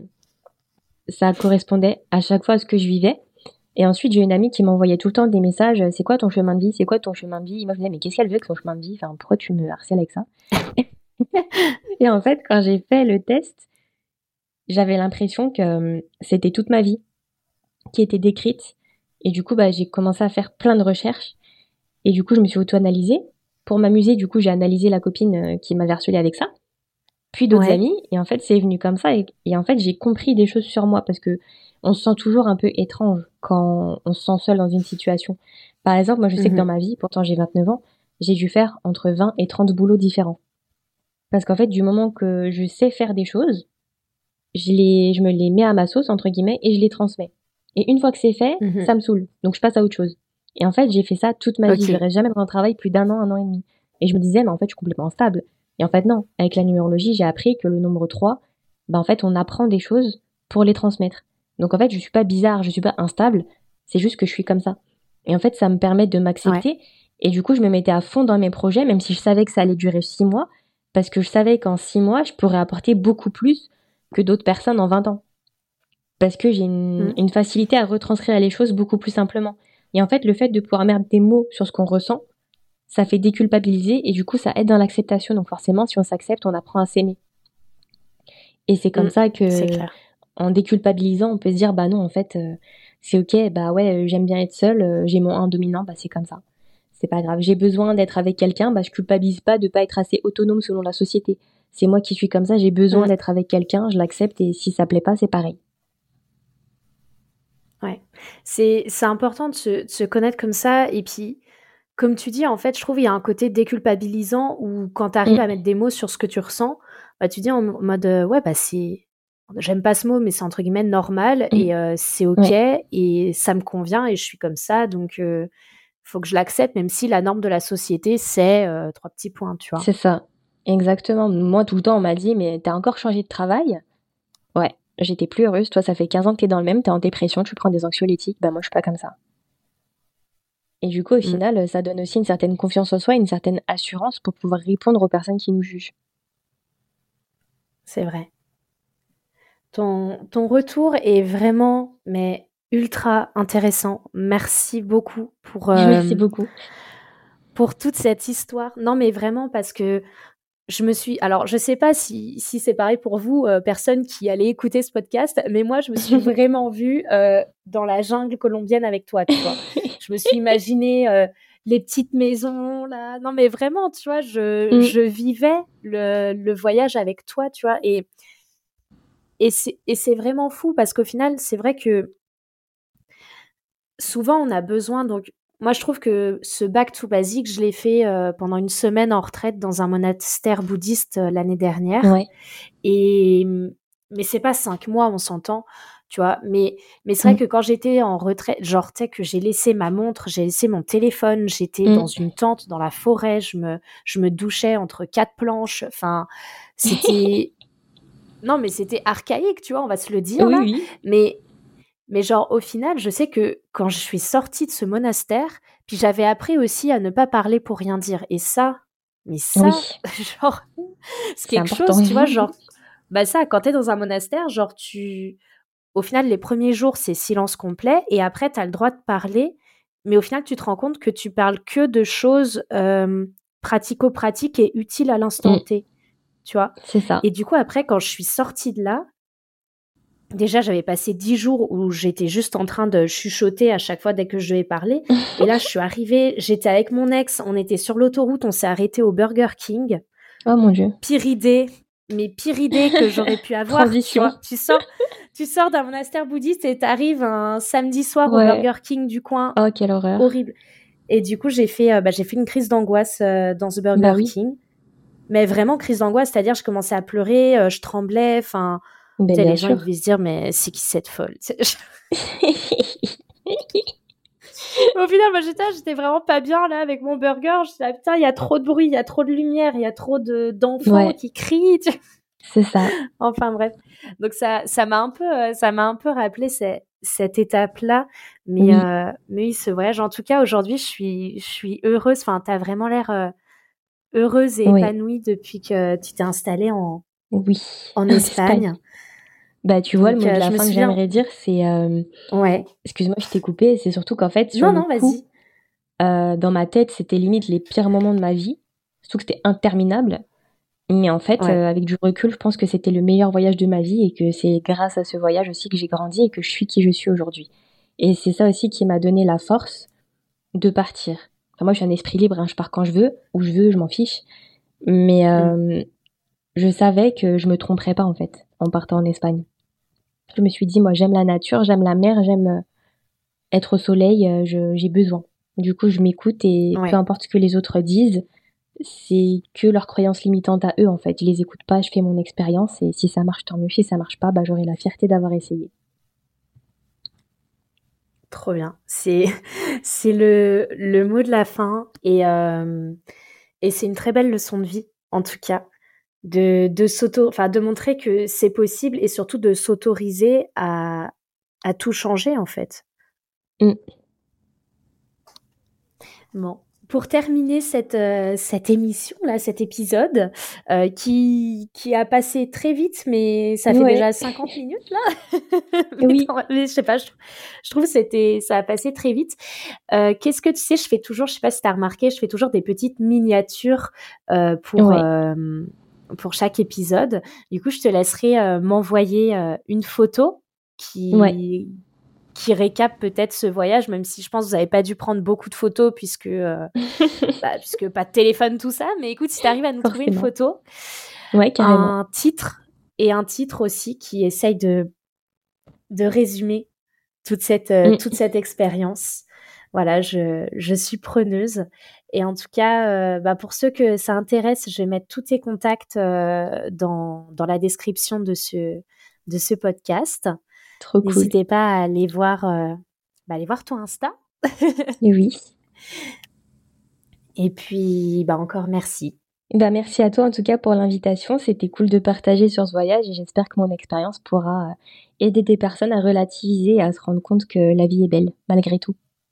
ça correspondait à chaque fois à ce que je vivais. Et ensuite, j'ai une amie qui m'envoyait tout le temps des messages C'est quoi ton chemin de vie? C'est quoi ton chemin de vie? Moi, je me disais Mais qu'est-ce qu'elle veut avec son chemin de vie? Enfin, pourquoi tu me harcèles avec ça? Et en fait, quand j'ai fait le test, j'avais l'impression que euh, c'était toute ma vie qui était décrite. Et du coup, bah, j'ai commencé à faire plein de recherches. Et du coup, je me suis auto-analysée. Pour m'amuser, du coup, j'ai analysé la copine euh, qui m'avait harcelée avec ça. Puis d'autres amis. Et en fait, c'est venu comme ça. Et, en fait, j'ai compris des choses sur moi parce que on se sent toujours un peu étrange quand on se sent seul dans une situation. Par exemple, moi, je sais que mhm. dans ma vie, pourtant j'ai 29 ans, j'ai dû faire entre 20 et 30 boulots différents. Parce qu'en fait, du moment que je sais faire des choses, je, les, je me les mets à ma sauce, entre guillemets, et je les transmets. Et une fois que c'est fait, mhm. ça me saoule. Donc je passe à autre chose. Et en fait, j'ai fait ça toute ma vie. Je reste jamais dans un travail plus d'un an, un an et demi. Et je me disais, mais en fait, je suis complètement instable. Et en fait, non. Avec la numérologie, j'ai appris que le nombre 3, bah, en fait, on apprend des choses pour les transmettre. Donc en fait, je suis pas bizarre, je suis pas instable. C'est juste que je suis comme ça. Et en fait, ça me permet de m'accepter. Et du coup, je me mettais à fond dans mes projets, même si je savais que ça allait durer six mois, parce que je savais qu'en six mois, je pourrais apporter beaucoup plus que d'autres personnes en 20 ans. Parce que j'ai mm. une, facilité à retranscrire les choses beaucoup plus simplement. Et en fait, le fait de pouvoir mettre des mots sur ce qu'on ressent, ça fait déculpabiliser et du coup, ça aide dans l'acceptation. Donc forcément, si on s'accepte, on apprend à s'aimer. Et c'est comme mm. ça que, en déculpabilisant, on peut se dire, bah non, en fait, euh, c'est ok, bah ouais, j'aime bien être seule, euh, j'ai mon 1 dominant, bah c'est comme ça. C'est pas grave. J'ai besoin d'être avec quelqu'un, bah je culpabilise pas de pas être assez autonome selon la société c'est moi qui suis comme ça, j'ai besoin d'être avec quelqu'un, je l'accepte et si ça plaît pas, c'est pareil. Ouais, c'est important de se, connaître comme ça et puis comme tu dis, en fait, je trouve il y a un côté déculpabilisant où quand tu arrives mm. à mettre des mots sur ce que tu ressens, bah, tu dis en mode euh, ouais, bah c'est. J'aime pas ce mot, mais c'est entre guillemets normal mm. et euh, c'est ok et ça me convient et je suis comme ça donc il euh, faut que je l'accepte, même si la norme de la société c'est trois petits points, tu vois. C'est ça. Exactement. Moi, tout le temps, on m'a dit, mais t'as encore changé de travail? Ouais, j'étais plus heureuse. Toi, ça fait 15 ans que t'es dans le même, t'es en dépression, tu prends des anxiolytiques. Bah, moi, je suis pas comme ça. Et du coup, au mm. final, ça donne aussi une certaine confiance en soi, une certaine assurance pour pouvoir répondre aux personnes qui nous jugent. C'est vrai. Ton, ton retour est vraiment, mais ultra intéressant. Merci beaucoup pour. Merci euh, beaucoup. Pour toute cette histoire. Non, mais vraiment parce que je me suis, alors je sais pas si, si c'est pareil pour vous, euh, personne qui allait écouter ce podcast, mais moi je me suis vraiment vue euh, dans la jungle colombienne avec toi, tu vois. je me suis imaginé euh, les petites maisons là, non mais vraiment, tu vois, je, mm. je vivais le, le, voyage avec toi, tu vois, et et c'est et c'est vraiment fou parce qu'au final c'est vrai que souvent on a besoin donc moi, je trouve que ce back to basic, je l'ai fait euh, pendant une semaine en retraite dans un monastère bouddhiste euh, l'année dernière. Ouais. Et mais c'est pas cinq mois, on s'entend, tu vois. Mais mais c'est vrai que quand j'étais en retraite, genre tu sais que j'ai laissé ma montre, j'ai laissé mon téléphone, j'étais Mm. dans une tente dans la forêt, je me je me douchais entre quatre planches. Enfin, c'était non mais c'était archaïque, tu vois, on va se le dire Oui, là. oui. Mais mais genre, au final, je sais que quand je suis sortie de ce monastère, puis j'avais appris aussi à ne pas parler pour rien dire. Et ça, mais ça, Oui. genre, c'est quelque important. chose, tu vois, genre, bah ça, quand t'es dans un monastère, genre, tu. Au final, les premiers jours, c'est silence complet, et après, t'as le droit de parler, mais au final, tu te rends compte que tu parles que de choses euh, pratico-pratiques et utiles à l'instant Mm. T, tu vois? C'est ça. Et du coup, après, quand je suis sortie de là, déjà, j'avais passé dix jours où j'étais juste en train de chuchoter à chaque fois dès que je devais parler. Et là, je suis arrivée, j'étais avec mon ex, on était sur l'autoroute, on s'est arrêté au Burger King. Oh mon dieu. Pire idée, mais pire idée que j'aurais pu avoir. Tu, Transition. vois. tu sors, tu sors d'un monastère bouddhiste et t'arrives un samedi soir Ouais. au Burger King du coin. Oh, quelle horreur. Horrible. Et du coup, j'ai fait, euh, bah, j'ai fait une crise d'angoisse euh, dans ce Burger Bah oui. King. Mais vraiment crise d'angoisse, c'est-à-dire je commençais à pleurer, euh, je tremblais, enfin, Tu sais, bien les gens ils devaient se dire mais c'est qui cette folle? Tu Au final, moi j'étais, là, j'étais vraiment pas bien là avec mon burger. Je disais putain, il y a trop de bruit, il y a trop de lumière, il y a trop de d'enfants Ouais. qui crient. tu. C'est ça. Enfin bref, donc ça, ça m'a un peu, euh, ça m'a un peu rappelé ce- cette étape-là. Mais Oui. euh, mais oui, ce voyage. En tout cas, aujourd'hui, je suis, je suis heureuse. Enfin, t'as vraiment l'air euh, heureuse et Oui. épanouie depuis que tu t'es installée en Oui. en Espagne. Bah, tu vois, le mot de euh, la fin que j'aimerais dire, c'est. euh, Ouais. Excuse-moi, je t'ai coupé. C'est surtout qu'en fait, sur Non, non, vas-y. euh, dans ma tête, c'était limite les pires moments de ma vie. Surtout que c'était interminable. Mais en fait, Ouais. euh, avec du recul, je pense que c'était le meilleur voyage de ma vie et que c'est grâce à ce voyage aussi que j'ai grandi et que je suis qui je suis aujourd'hui. Et c'est ça aussi qui m'a donné la force de partir. Enfin, moi, je suis un esprit libre, hein, je pars quand je veux, où je veux, je m'en fiche. Mais Mm. je savais que je me tromperais pas en fait en partant en Espagne. Je me suis dit, moi, j'aime la nature, j'aime la mer, j'aime euh, être au soleil, euh, j'ai besoin. Du coup, je m'écoute et Ouais. peu importe ce que les autres disent, c'est que leurs croyances limitantes à eux en fait. Je les écoute pas, je fais mon expérience et si ça marche, tant mieux. Si ça marche pas, bah, j'aurai la fierté d'avoir essayé. Trop bien. C'est c'est le, le mot de la fin et, euh, et c'est une très belle leçon de vie, en tout cas, de, de, s'auto, enfin, de montrer que c'est possible et surtout de s'autoriser à, à tout changer, en fait. Mm. Bon. Pour terminer cette, euh, cette émission, là, cet épisode, euh, qui, qui a passé très vite, mais ça fait Ouais. déjà 50 minutes, là. mais, Oui. mais je sais pas, je, je trouve que c'était, ça a passé très vite. Euh, Qu'est-ce que tu sais, je fais toujours, je sais pas si tu as remarqué, je fais toujours des petites miniatures pour, Ouais. Pour chaque épisode. Du coup, je te laisserai euh, m'envoyer euh, une photo qui, Ouais. qui récap peut-être ce voyage, même si je pense que vous n'avez pas dû prendre beaucoup de photos puisque, euh, bah, puisque pas de téléphone, tout ça. Mais écoute, si tu arrives à nous trouver une photo, Ouais, carrément. un titre et un titre aussi qui essaye de, de résumer toute cette, euh, Mm. toute cette expérience. Voilà, je, je suis preneuse. Et en tout cas, euh, bah, pour ceux que ça intéresse, je vais mettre tous tes contacts euh, dans, dans la description de ce, de ce podcast. Trop cool. N'hésitez pas à aller voir, euh, bah, aller voir ton Insta. Oui. Et puis, bah, encore merci. Bah, merci à toi en tout cas pour l'invitation. C'était cool de partager sur ce voyage et j'espère que mon expérience pourra aider des personnes à relativiser et à se rendre compte que la vie est belle, malgré tout.